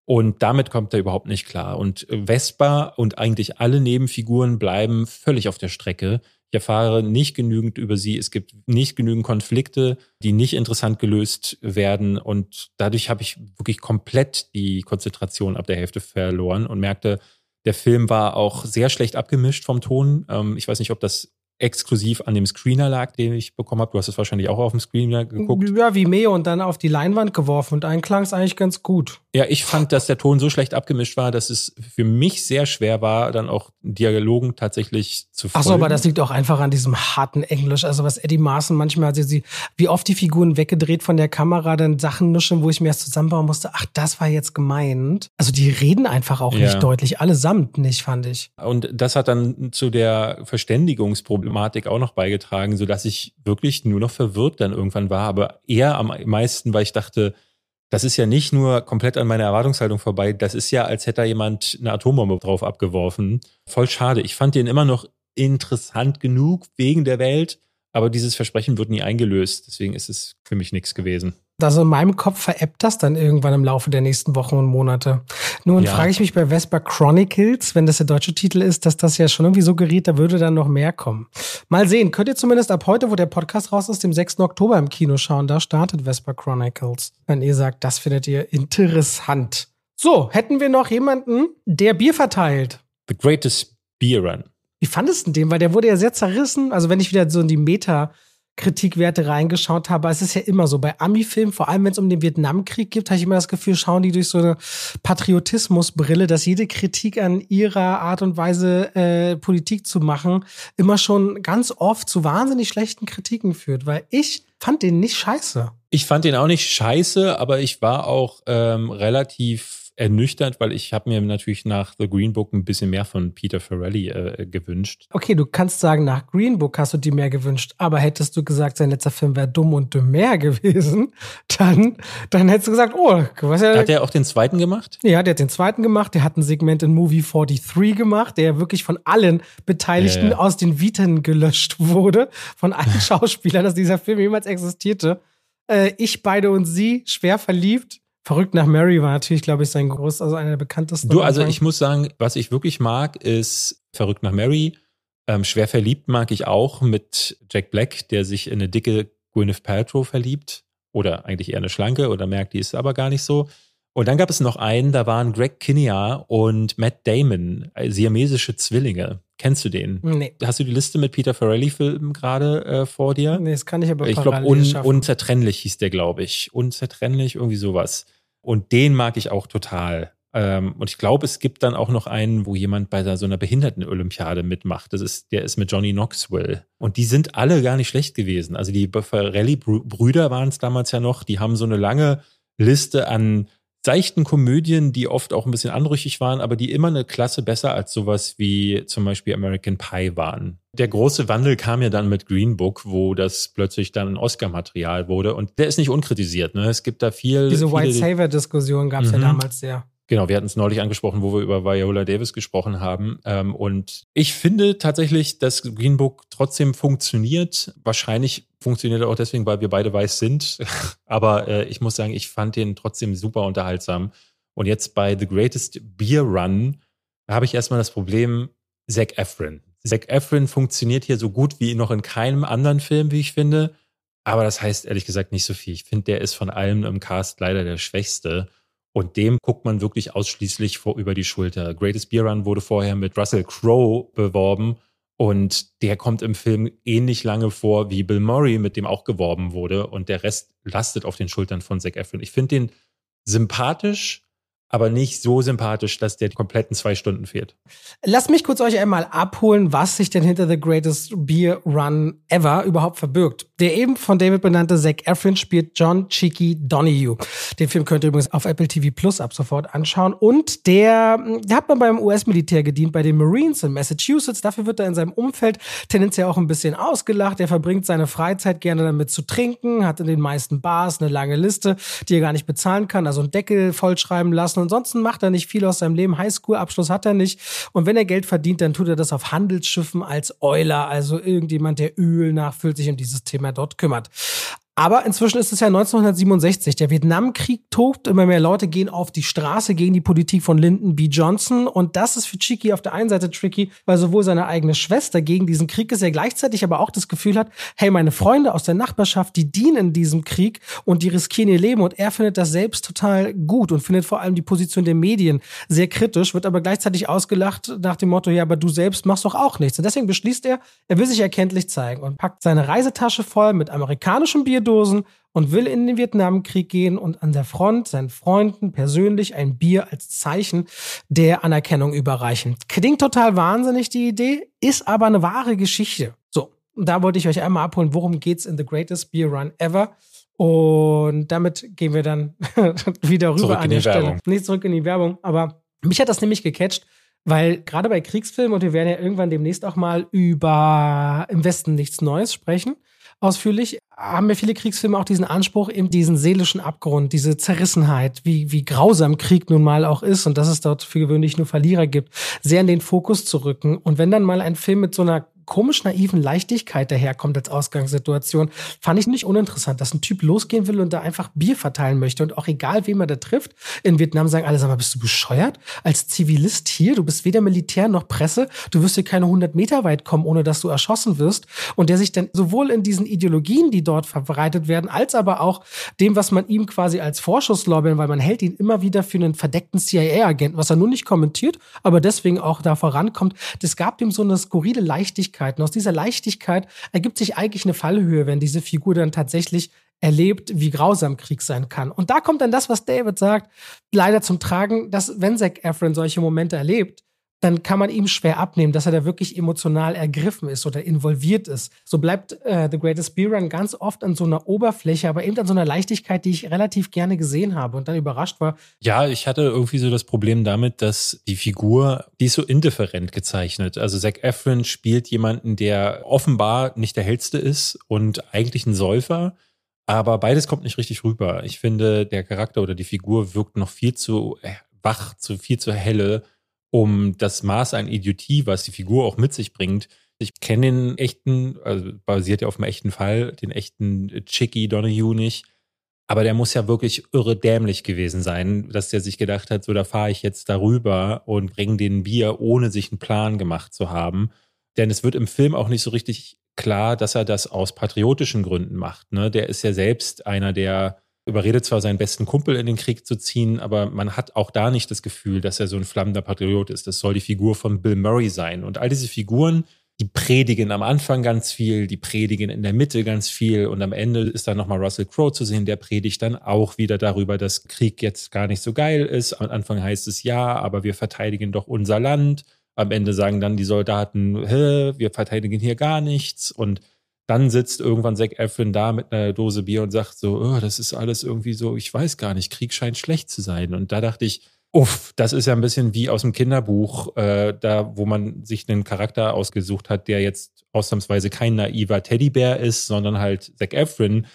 Und damit kommt er überhaupt nicht klar. Und Vespa und eigentlich alle Nebenfiguren bleiben völlig auf der Strecke. Ich erfahre nicht genügend über sie. Es gibt nicht genügend Konflikte, die nicht interessant gelöst werden. Und dadurch habe ich wirklich komplett die Konzentration ab der Hälfte verloren und merkte, der Film war auch sehr schlecht abgemischt vom Ton. Ähm, ich weiß nicht, ob das exklusiv an dem Screener lag, den ich bekommen habe. Du hast es wahrscheinlich auch auf dem Screener geguckt. Ja, wie Meo und dann auf die Leinwand geworfen und einen klang es eigentlich ganz gut. Ja, ich fand, dass der Ton so schlecht abgemischt war, dass es für mich sehr schwer war, dann auch Dialogen tatsächlich zu folgen. Ach so, aber das liegt auch einfach an diesem harten Englisch. Also was Eddie Marson manchmal, also sie, wie oft die Figuren weggedreht von der Kamera, dann Sachen nuschen, wo ich mir erst zusammenbauen musste. Ach, das war jetzt gemeint. Also die reden einfach auch ja. nicht deutlich, allesamt nicht, fand ich. Und das hat dann zu der Verständigungsproblem Problematik auch noch beigetragen, so dass ich wirklich nur noch verwirrt dann irgendwann war, aber eher am meisten, weil ich dachte, das ist ja nicht nur komplett an meiner Erwartungshaltung vorbei, das ist ja, als hätte da jemand eine Atombombe drauf abgeworfen. Voll schade. Ich fand den immer noch interessant genug wegen der Welt, aber dieses Versprechen wird nie eingelöst. Deswegen ist es für mich nichts gewesen. Also in meinem Kopf veräppt das dann irgendwann im Laufe der nächsten Wochen und Monate. Nun ja. frage ich mich bei Vespa Chronicles, wenn das der deutsche Titel ist, dass das ja schon irgendwie so geriet, da würde dann noch mehr kommen. Mal sehen, könnt ihr zumindest ab heute, wo der Podcast raus ist, dem 6. Oktober im Kino schauen. Da startet Vespa Chronicles. Wenn ihr sagt, das findet ihr interessant. So, hätten wir noch jemanden, der Bier verteilt. The Greatest Beer Run. Wie fandest du den? Weil der wurde ja sehr zerrissen. Also wenn ich wieder so in die Meta Kritikwerte reingeschaut habe. Es ist ja immer so bei Ami-Filmen, vor allem wenn es um den Vietnamkrieg geht, habe ich immer das Gefühl, schauen die durch so eine Patriotismusbrille, dass jede Kritik an ihrer Art und Weise äh, Politik zu machen immer schon ganz oft zu wahnsinnig schlechten Kritiken führt, weil ich fand den nicht scheiße. Ich fand den auch nicht scheiße, aber ich war auch ähm, relativ ernüchtert, weil ich habe mir natürlich nach The Green Book ein bisschen mehr von Peter Farrelly äh, gewünscht. Okay, du kannst sagen, nach Green Book hast du dir mehr gewünscht, aber hättest du gesagt, sein letzter Film wäre dumm und dümmer gewesen, dann, dann hättest du gesagt, oh, was ja. Hat er auch den zweiten gemacht? Ja, der hat den zweiten gemacht. Der hat ein Segment in Movie 43 gemacht, der wirklich von allen Beteiligten ja, ja. aus den Viten gelöscht wurde, von allen Schauspielern, dass dieser Film jemals existierte. Äh, ich, beide und sie, schwer verliebt Verrückt nach Mary war natürlich, glaube ich, sein groß, also einer der bekanntesten. Du, also ich muss sagen, was ich wirklich mag, ist Verrückt nach Mary. Ähm, schwer verliebt mag ich auch mit Jack Black, der sich in eine dicke Gwyneth Paltrow verliebt. Oder eigentlich eher eine schlanke oder merkt, die ist aber gar nicht so. Und dann gab es noch einen, da waren Greg Kinnear und Matt Damon, äh, siamesische Zwillinge. Kennst du den? Nee. Hast du die Liste mit Peter Farrelly-Filmen gerade äh, vor dir? Nee, das kann ich aber Ich glaube, un unzertrennlich hieß der, glaube ich. Unzertrennlich, irgendwie sowas. Und den mag ich auch total. Ähm, und ich glaube, es gibt dann auch noch einen, wo jemand bei so einer Behinderten-Olympiade mitmacht. Das ist, der ist mit Johnny Knoxville. Und die sind alle gar nicht schlecht gewesen. Also die Buffarelli-Brüder waren es damals ja noch. Die haben so eine lange Liste an seichten Komödien, die oft auch ein bisschen anrüchig waren, aber die immer eine Klasse besser als sowas wie zum Beispiel American Pie waren. Der große Wandel kam ja dann mit Green Book, wo das plötzlich dann ein Oscar-Material wurde und der ist nicht unkritisiert. Ne? Es gibt da viel. Diese White Saver-Diskussion gab es mhm. ja damals sehr. Genau, wir hatten es neulich angesprochen, wo wir über Viola Davis gesprochen haben. Ähm, und ich finde tatsächlich, dass Green Book trotzdem funktioniert. Wahrscheinlich funktioniert er auch deswegen, weil wir beide weiß sind. Aber äh, ich muss sagen, ich fand den trotzdem super unterhaltsam. Und jetzt bei The Greatest Beer Run habe ich erstmal das Problem, Zac Efron. Zac Efron funktioniert hier so gut wie noch in keinem anderen Film, wie ich finde. Aber das heißt ehrlich gesagt nicht so viel. Ich finde, der ist von allem im Cast leider der Schwächste. Und dem guckt man wirklich ausschließlich vor, über die Schulter. Greatest Beer Run wurde vorher mit Russell Crowe beworben und der kommt im Film ähnlich lange vor wie Bill Murray, mit dem auch geworben wurde. Und der Rest lastet auf den Schultern von Zac Efron. Ich finde den sympathisch, aber nicht so sympathisch, dass der die kompletten zwei Stunden fehlt. Lasst mich kurz euch einmal abholen, was sich denn hinter The Greatest Beer Run Ever überhaupt verbirgt. Der eben von David benannte Zac Efron spielt John Cheeky Donahue. Den Film könnt ihr übrigens auf Apple TV Plus ab sofort anschauen. Und der, der hat man beim US-Militär gedient, bei den Marines in Massachusetts. Dafür wird er in seinem Umfeld tendenziell auch ein bisschen ausgelacht. Er verbringt seine Freizeit gerne damit zu trinken, hat in den meisten Bars eine lange Liste, die er gar nicht bezahlen kann, also einen Deckel vollschreiben lassen lassen. Ansonsten macht er nicht viel aus seinem Leben. Highschool-Abschluss hat er nicht. Und wenn er Geld verdient, dann tut er das auf Handelsschiffen als Euler, also irgendjemand, der Öl nachfüllt, sich um dieses Thema dort kümmert. Aber inzwischen ist es ja 1967. Der Vietnamkrieg tobt. Immer mehr Leute gehen auf die Straße gegen die Politik von Lyndon B. Johnson. Und das ist für Cheeky auf der einen Seite tricky, weil sowohl seine eigene Schwester gegen diesen Krieg ist, er gleichzeitig aber auch das Gefühl hat, hey, meine Freunde aus der Nachbarschaft, die dienen in diesem Krieg und die riskieren ihr Leben. Und er findet das selbst total gut und findet vor allem die Position der Medien sehr kritisch, wird aber gleichzeitig ausgelacht nach dem Motto, ja, aber du selbst machst doch auch nichts. Und deswegen beschließt er, er will sich erkenntlich zeigen und packt seine Reisetasche voll mit amerikanischem Bier Steckdosen und will in den Vietnamkrieg gehen und an der Front seinen Freunden persönlich ein Bier als Zeichen der Anerkennung überreichen. Klingt total wahnsinnig, die Idee, ist aber eine wahre Geschichte. So, da wollte ich euch einmal abholen, worum geht's in The Greatest Beer Run Ever. Und damit gehen wir dann wieder rüber zurück an der Stelle. Werbung. Nicht zurück in die Werbung, aber mich hat das nämlich gecatcht, weil gerade bei Kriegsfilmen, und wir werden ja irgendwann demnächst auch mal über Im Westen nichts Neues sprechen, ausführlich, haben ja viele Kriegsfilme auch diesen Anspruch, eben diesen seelischen Abgrund, diese Zerrissenheit, wie, wie grausam Krieg nun mal auch ist und dass es dort für gewöhnlich nur Verlierer gibt, sehr in den Fokus zu rücken. Und wenn dann mal ein Film mit so einer komisch naiven Leichtigkeit daherkommt als Ausgangssituation, fand ich nicht uninteressant, dass ein Typ losgehen will und da einfach Bier verteilen möchte und auch egal, wen man da trifft. In Vietnam sagen alle, sag mal, bist du bescheuert? Als Zivilist hier, du bist weder Militär noch Presse, du wirst hier keine 100 Meter weit kommen, ohne dass du erschossen wirst. Und der sich dann sowohl in diesen Ideologien, die dort verbreitet werden, als aber auch dem, was man ihm quasi als Vorschusslorbeeren, weil man hält ihn immer wieder für einen verdeckten CIA-Agenten, was er nur nicht kommentiert, aber deswegen auch da vorankommt. Das gab ihm so eine skurrile Leichtigkeit Leichtigkeit. Und aus dieser Leichtigkeit ergibt sich eigentlich eine Fallhöhe, wenn diese Figur dann tatsächlich erlebt, wie grausam Krieg sein kann. Und da kommt dann das, was David sagt, leider zum Tragen, dass wenn Zac Efron solche Momente erlebt, dann kann man ihm schwer abnehmen, dass er da wirklich emotional ergriffen ist oder involviert ist. So bleibt äh, The Greatest Speedrun ganz oft an so einer Oberfläche, aber eben an so einer Leichtigkeit, die ich relativ gerne gesehen habe und dann überrascht war. Ja, ich hatte irgendwie so das Problem damit, dass die Figur, die ist so indifferent gezeichnet. Also Zac Efron spielt jemanden, der offenbar nicht der hellste ist und eigentlich ein Säufer. Aber beides kommt nicht richtig rüber. Ich finde, der Charakter oder die Figur wirkt noch viel zu äh, wach, zu viel zu helle um das Maß an Idiotie, was die Figur auch mit sich bringt. Ich kenne den echten, also basiert ja auf dem echten Fall, den echten Chicky Donahue nicht. Aber der muss ja wirklich irre dämlich gewesen sein, dass der sich gedacht hat, so da fahre ich jetzt darüber und bringe den Bier, ohne sich einen Plan gemacht zu haben. Denn es wird im Film auch nicht so richtig klar, dass er das aus patriotischen Gründen macht. Ne? Der ist ja selbst einer, der überredet zwar seinen besten Kumpel in den Krieg zu ziehen, aber man hat auch da nicht das Gefühl, dass er so ein flammender Patriot ist. Das soll die Figur von Bill Murray sein. Und all diese Figuren, die predigen am Anfang ganz viel, die predigen in der Mitte ganz viel und am Ende ist dann nochmal Russell Crowe zu sehen, der predigt dann auch wieder darüber, dass Krieg jetzt gar nicht so geil ist. Am Anfang heißt es ja, aber wir verteidigen doch unser Land. Am Ende sagen dann die Soldaten, wir verteidigen hier gar nichts und dann sitzt irgendwann Zack Efron da mit einer Dose Bier und sagt so, oh, das ist alles irgendwie so, ich weiß gar nicht, Krieg scheint schlecht zu sein. Und da dachte ich, uff, das ist ja ein bisschen wie aus dem Kinderbuch, äh, da wo man sich einen Charakter ausgesucht hat, der jetzt ausnahmsweise kein naiver Teddybär ist, sondern halt Zack Efron,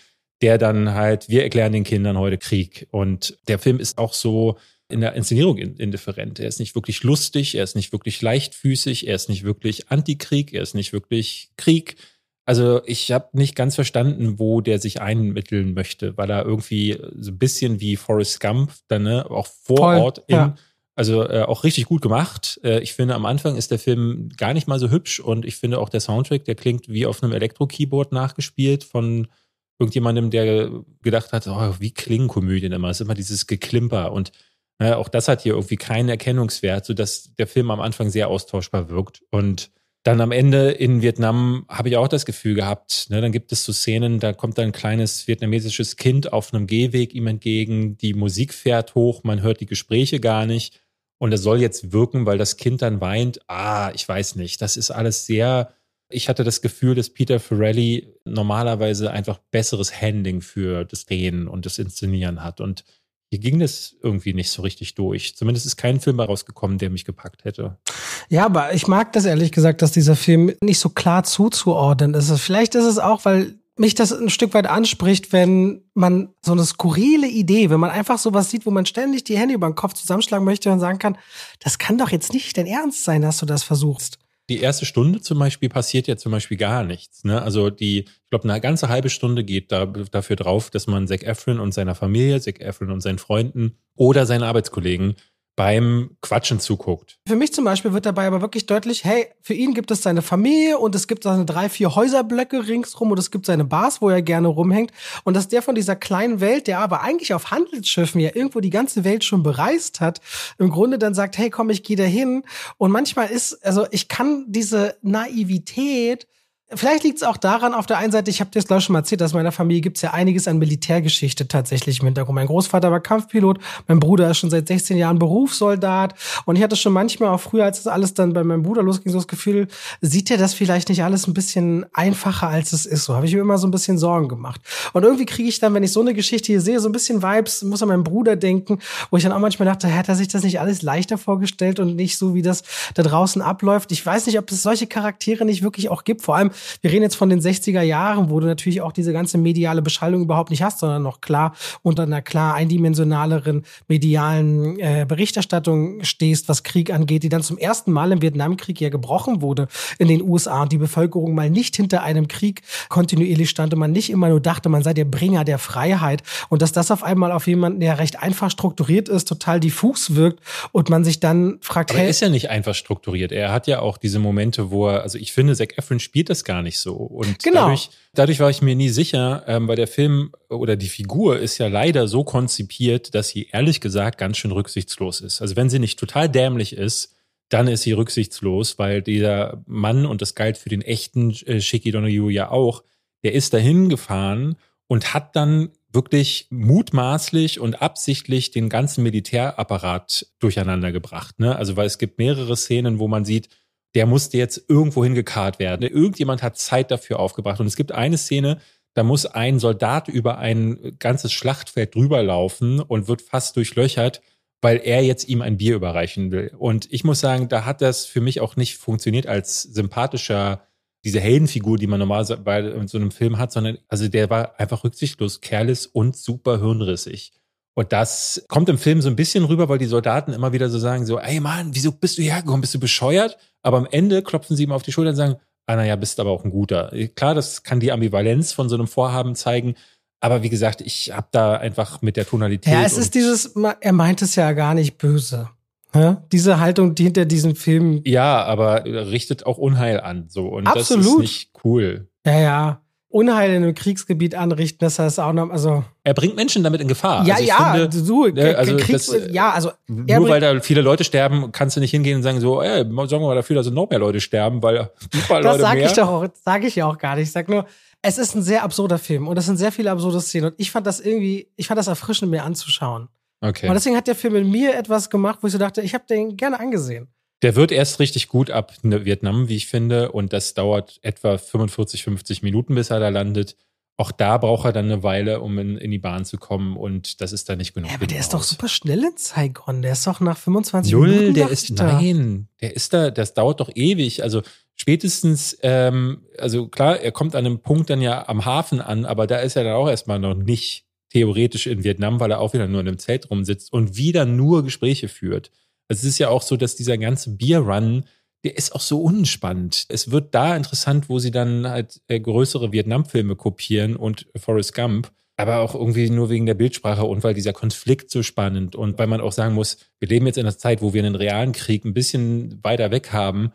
der dann halt, wir erklären den Kindern heute Krieg. Und der Film ist auch so in der Inszenierung indifferent. Er ist nicht wirklich lustig, er ist nicht wirklich leichtfüßig, er ist nicht wirklich Antikrieg, er ist nicht wirklich Krieg also ich habe nicht ganz verstanden, wo der sich einmitteln möchte, weil er irgendwie so ein bisschen wie Forrest Gump dann ne, auch vor Voll, Ort in, ja. also äh, auch richtig gut gemacht. Äh, ich finde am Anfang ist der Film gar nicht mal so hübsch und ich finde auch der Soundtrack, der klingt wie auf einem Elektro-Keyboard nachgespielt von irgendjemandem, der gedacht hat, oh, wie klingen Komödien immer? Es ist immer dieses Geklimper und äh, auch das hat hier irgendwie keinen Erkennungswert, sodass der Film am Anfang sehr austauschbar wirkt und dann am Ende in Vietnam habe ich auch das Gefühl gehabt, ne, dann gibt es so Szenen, da kommt ein kleines vietnamesisches Kind auf einem Gehweg ihm entgegen, die Musik fährt hoch, man hört die Gespräche gar nicht und es soll jetzt wirken, weil das Kind dann weint. Ah, ich weiß nicht, das ist alles sehr, ich hatte das Gefühl, dass Peter Ferrelli normalerweise einfach besseres Handling für das Drehen und das Inszenieren hat und hier ging das irgendwie nicht so richtig durch. Zumindest ist kein Film herausgekommen, der mich gepackt hätte. Ja, aber ich mag das ehrlich gesagt, dass dieser Film nicht so klar zuzuordnen ist. Vielleicht ist es auch, weil mich das ein Stück weit anspricht, wenn man so eine skurrile Idee, wenn man einfach sowas sieht, wo man ständig die Hände über den Kopf zusammenschlagen möchte und sagen kann, das kann doch jetzt nicht dein Ernst sein, dass du das versuchst die erste Stunde zum Beispiel passiert ja zum Beispiel gar nichts. Ne? Also die, ich glaube, eine ganze halbe Stunde geht da, dafür drauf, dass man Zac Efron und seiner Familie, Zac Efron und seinen Freunden oder seinen Arbeitskollegen beim Quatschen zuguckt. Für mich zum Beispiel wird dabei aber wirklich deutlich, hey, für ihn gibt es seine Familie und es gibt seine drei, vier Häuserblöcke ringsrum und es gibt seine Bars, wo er gerne rumhängt. Und dass der von dieser kleinen Welt, der aber eigentlich auf Handelsschiffen ja irgendwo die ganze Welt schon bereist hat, im Grunde dann sagt, hey, komm, ich gehe da hin. Und manchmal ist, also ich kann diese Naivität Vielleicht liegt es auch daran, auf der einen Seite, ich habe dir das glaube schon mal erzählt, dass in meiner Familie gibt es ja einiges an Militärgeschichte tatsächlich im Hintergrund. Mein Großvater war Kampfpilot, mein Bruder ist schon seit 16 Jahren Berufssoldat und ich hatte schon manchmal auch früher, als das alles dann bei meinem Bruder losging, so das Gefühl, sieht er das vielleicht nicht alles ein bisschen einfacher, als es ist. So habe ich mir immer so ein bisschen Sorgen gemacht. Und irgendwie kriege ich dann, wenn ich so eine Geschichte hier sehe, so ein bisschen Vibes, muss an meinen Bruder denken, wo ich dann auch manchmal dachte, hätte er sich das nicht alles leichter vorgestellt und nicht so, wie das da draußen abläuft. Ich weiß nicht, ob es solche Charaktere nicht wirklich auch gibt, vor allem wir reden jetzt von den 60er Jahren, wo du natürlich auch diese ganze mediale Beschallung überhaupt nicht hast, sondern noch klar unter einer klar eindimensionaleren medialen äh, Berichterstattung stehst, was Krieg angeht, die dann zum ersten Mal im Vietnamkrieg ja gebrochen wurde in den USA und die Bevölkerung mal nicht hinter einem Krieg kontinuierlich stand und man nicht immer nur dachte, man sei der Bringer der Freiheit und dass das auf einmal auf jemanden, der recht einfach strukturiert ist, total diffus wirkt und man sich dann fragt, Aber er ist ja nicht einfach strukturiert. Er hat ja auch diese Momente, wo er, also ich finde, Zac Efron spielt das gar nicht so. Und genau. dadurch, dadurch war ich mir nie sicher, ähm, weil der Film oder die Figur ist ja leider so konzipiert, dass sie ehrlich gesagt ganz schön rücksichtslos ist. Also wenn sie nicht total dämlich ist, dann ist sie rücksichtslos, weil dieser Mann, und das galt für den echten äh, Shiki Donogyu ja auch, der ist dahin gefahren und hat dann wirklich mutmaßlich und absichtlich den ganzen Militärapparat durcheinander gebracht. Ne? Also weil es gibt mehrere Szenen, wo man sieht, der musste jetzt irgendwo hingekarrt werden. Irgendjemand hat Zeit dafür aufgebracht. Und es gibt eine Szene, da muss ein Soldat über ein ganzes Schlachtfeld drüber laufen und wird fast durchlöchert, weil er jetzt ihm ein Bier überreichen will. Und ich muss sagen, da hat das für mich auch nicht funktioniert als sympathischer diese Heldenfigur, die man normalerweise bei so einem Film hat, sondern also der war einfach rücksichtslos, careless und super hirnrissig. Und das kommt im Film so ein bisschen rüber, weil die Soldaten immer wieder so sagen so, ey Mann, wieso bist du hergekommen? Bist du bescheuert? Aber am Ende klopfen sie ihm auf die Schulter und sagen, ah naja, bist aber auch ein guter. Klar, das kann die Ambivalenz von so einem Vorhaben zeigen. Aber wie gesagt, ich habe da einfach mit der Tonalität. Ja, es ist dieses, er meint es ja gar nicht böse. Ja, diese Haltung, die hinter diesem Film. Ja, aber richtet auch Unheil an. So. Und Absolut. das ist nicht cool. Ja, ja. Unheil in einem Kriegsgebiet anrichten, das heißt auch noch, also. Er bringt Menschen damit in Gefahr. Ja, also ja, finde, du, ne, also Kriegs, das, ja, also. Nur weil da viele Leute sterben, kannst du nicht hingehen und sagen so, ey, sorgen wir mal dafür, dass noch mehr Leute sterben, weil super Das sage ich doch auch, sage ich ja auch gar nicht. Ich sag nur, es ist ein sehr absurder Film und es sind sehr viele absurde Szenen und ich fand das irgendwie, ich fand das erfrischend, mir anzuschauen. Okay. Und deswegen hat der Film mit mir etwas gemacht, wo ich so dachte, ich habe den gerne angesehen. Der wird erst richtig gut ab Vietnam, wie ich finde. Und das dauert etwa 45, 50 Minuten, bis er da landet. Auch da braucht er dann eine Weile, um in, in die Bahn zu kommen. Und das ist da nicht genug. Ja, aber der ist doch super schnell in Saigon. Der ist doch nach 25 Null, Minuten. der ist, da. nein, der ist da, das dauert doch ewig. Also spätestens, ähm, also klar, er kommt an einem Punkt dann ja am Hafen an, aber da ist er dann auch erstmal noch nicht theoretisch in Vietnam, weil er auch wieder nur in einem Zelt rumsitzt und wieder nur Gespräche führt. Es ist ja auch so, dass dieser ganze Bierrun, der ist auch so unspannend. Es wird da interessant, wo sie dann halt äh, größere Vietnam-Filme kopieren und Forrest Gump, aber auch irgendwie nur wegen der Bildsprache und weil dieser Konflikt so spannend und weil man auch sagen muss, wir leben jetzt in einer Zeit, wo wir einen realen Krieg ein bisschen weiter weg haben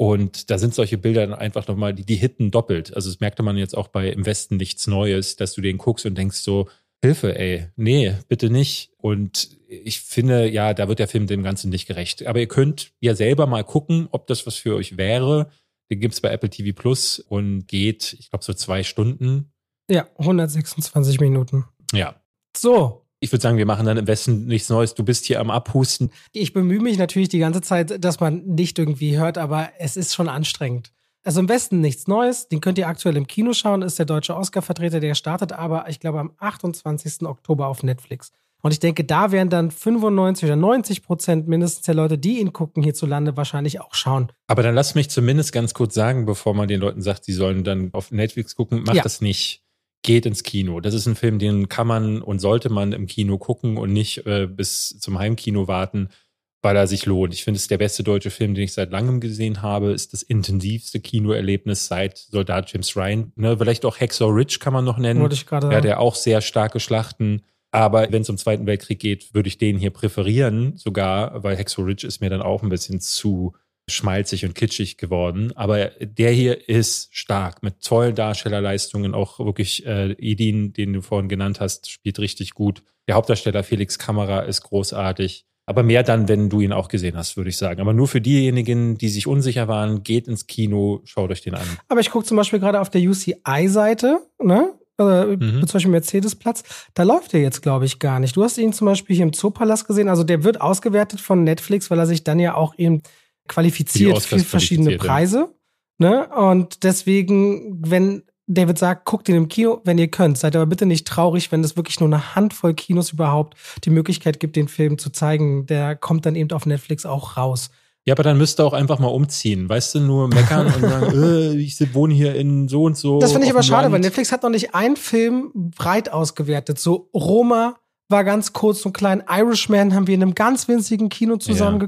und da sind solche Bilder dann einfach nochmal, die, die hitten doppelt. Also das merkte man jetzt auch bei Im Westen nichts Neues, dass du den guckst und denkst so, Hilfe, ey, nee, bitte nicht. Und ich finde, ja, da wird der Film dem Ganzen nicht gerecht. Aber ihr könnt ja selber mal gucken, ob das was für euch wäre. Den gibt's bei Apple TV Plus und geht, ich glaube, so zwei Stunden. Ja, 126 Minuten. Ja. So. Ich würde sagen, wir machen dann im Westen nichts Neues. Du bist hier am Abhusten. Ich bemühe mich natürlich die ganze Zeit, dass man nicht irgendwie hört, aber es ist schon anstrengend. Also im Westen nichts Neues. Den könnt ihr aktuell im Kino schauen. Ist der deutsche Oscar-Vertreter. Der startet aber, ich glaube, am 28. Oktober auf Netflix. Und ich denke, da werden dann 95 oder 90 Prozent mindestens der Leute, die ihn gucken hierzulande, wahrscheinlich auch schauen. Aber dann lass mich zumindest ganz kurz sagen, bevor man den Leuten sagt, sie sollen dann auf Netflix gucken, macht ja. das nicht. Geht ins Kino. Das ist ein Film, den kann man und sollte man im Kino gucken und nicht äh, bis zum Heimkino warten weil er sich lohnt. Ich finde, es ist der beste deutsche Film, den ich seit langem gesehen habe. Ist das intensivste Kinoerlebnis seit Soldat James Ryan. Ne, vielleicht auch Hexor Ridge kann man noch nennen. Wollte ich gerade. Ja, der auch sehr starke Schlachten. Aber wenn es um Zweiten Weltkrieg geht, würde ich den hier präferieren, sogar, weil Hexor Ridge ist mir dann auch ein bisschen zu schmalzig und kitschig geworden. Aber der hier ist stark mit tollen Darstellerleistungen. Auch wirklich äh, Edin, den du vorhin genannt hast, spielt richtig gut. Der Hauptdarsteller Felix Kamera ist großartig. Aber mehr dann, wenn du ihn auch gesehen hast, würde ich sagen. Aber nur für diejenigen, die sich unsicher waren, geht ins Kino, schaut euch den an. Aber ich gucke zum Beispiel gerade auf der UCI-Seite, ne? Äh, mhm. Zum Beispiel Mercedes-Platz, da läuft er jetzt, glaube ich, gar nicht. Du hast ihn zum Beispiel hier im Zoopalast gesehen. Also der wird ausgewertet von Netflix, weil er sich dann ja auch eben qualifiziert für verschiedene Preise. Ne? Und deswegen, wenn David sagt, guckt ihn im Kino, wenn ihr könnt. Seid aber bitte nicht traurig, wenn es wirklich nur eine Handvoll Kinos überhaupt die Möglichkeit gibt, den Film zu zeigen. Der kommt dann eben auf Netflix auch raus. Ja, aber dann müsst ihr auch einfach mal umziehen. Weißt du, nur meckern und sagen, äh, ich wohne hier in so und so. Das finde ich aber schade, Land. weil Netflix hat noch nicht einen Film breit ausgewertet. So Roma war ganz kurz und klein. Irishman haben wir in einem ganz winzigen Kino zusammen ja.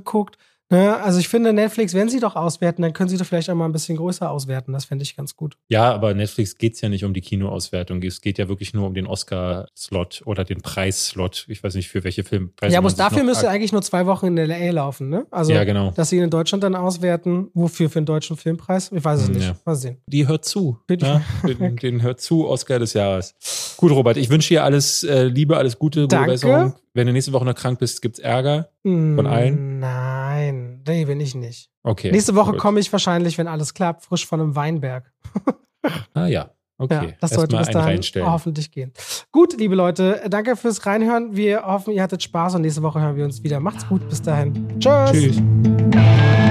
Geguckt. Ne? Also ich finde, Netflix, wenn sie doch auswerten, dann können sie doch vielleicht auch mal ein bisschen größer auswerten. Das fände ich ganz gut. Ja, aber Netflix geht es ja nicht um die Kinoauswertung. Es geht ja wirklich nur um den Oscar-Slot oder den Preis-Slot. Ich weiß nicht, für welche Filmpreise. Ja, aber dafür müsste eigentlich nur zwei Wochen in LA laufen, ne? Also, ja, genau. dass sie ihn in Deutschland dann auswerten. Wofür für einen deutschen Filmpreis? Ich weiß es hm, nicht. Ja. Mal sehen. Die hört zu. Bitte. Ja, den, den, hört zu, Oscar des Jahres. Gut, Robert, ich wünsche dir alles äh, Liebe, alles Gute, gute Danke. Besserung. Wenn du nächste Woche noch krank bist, gibt's Ärger von allen? Nein, nee, bin ich nicht. Okay. Nächste Woche komme ich wahrscheinlich, wenn alles klappt, frisch von einem Weinberg. ah ja. Okay, ja, das sollte bis dahin hoffentlich gehen. Gut, liebe Leute, danke fürs Reinhören. Wir hoffen, ihr hattet Spaß und nächste Woche hören wir uns wieder. Macht's gut, bis dahin. Tschüss. Tschüss.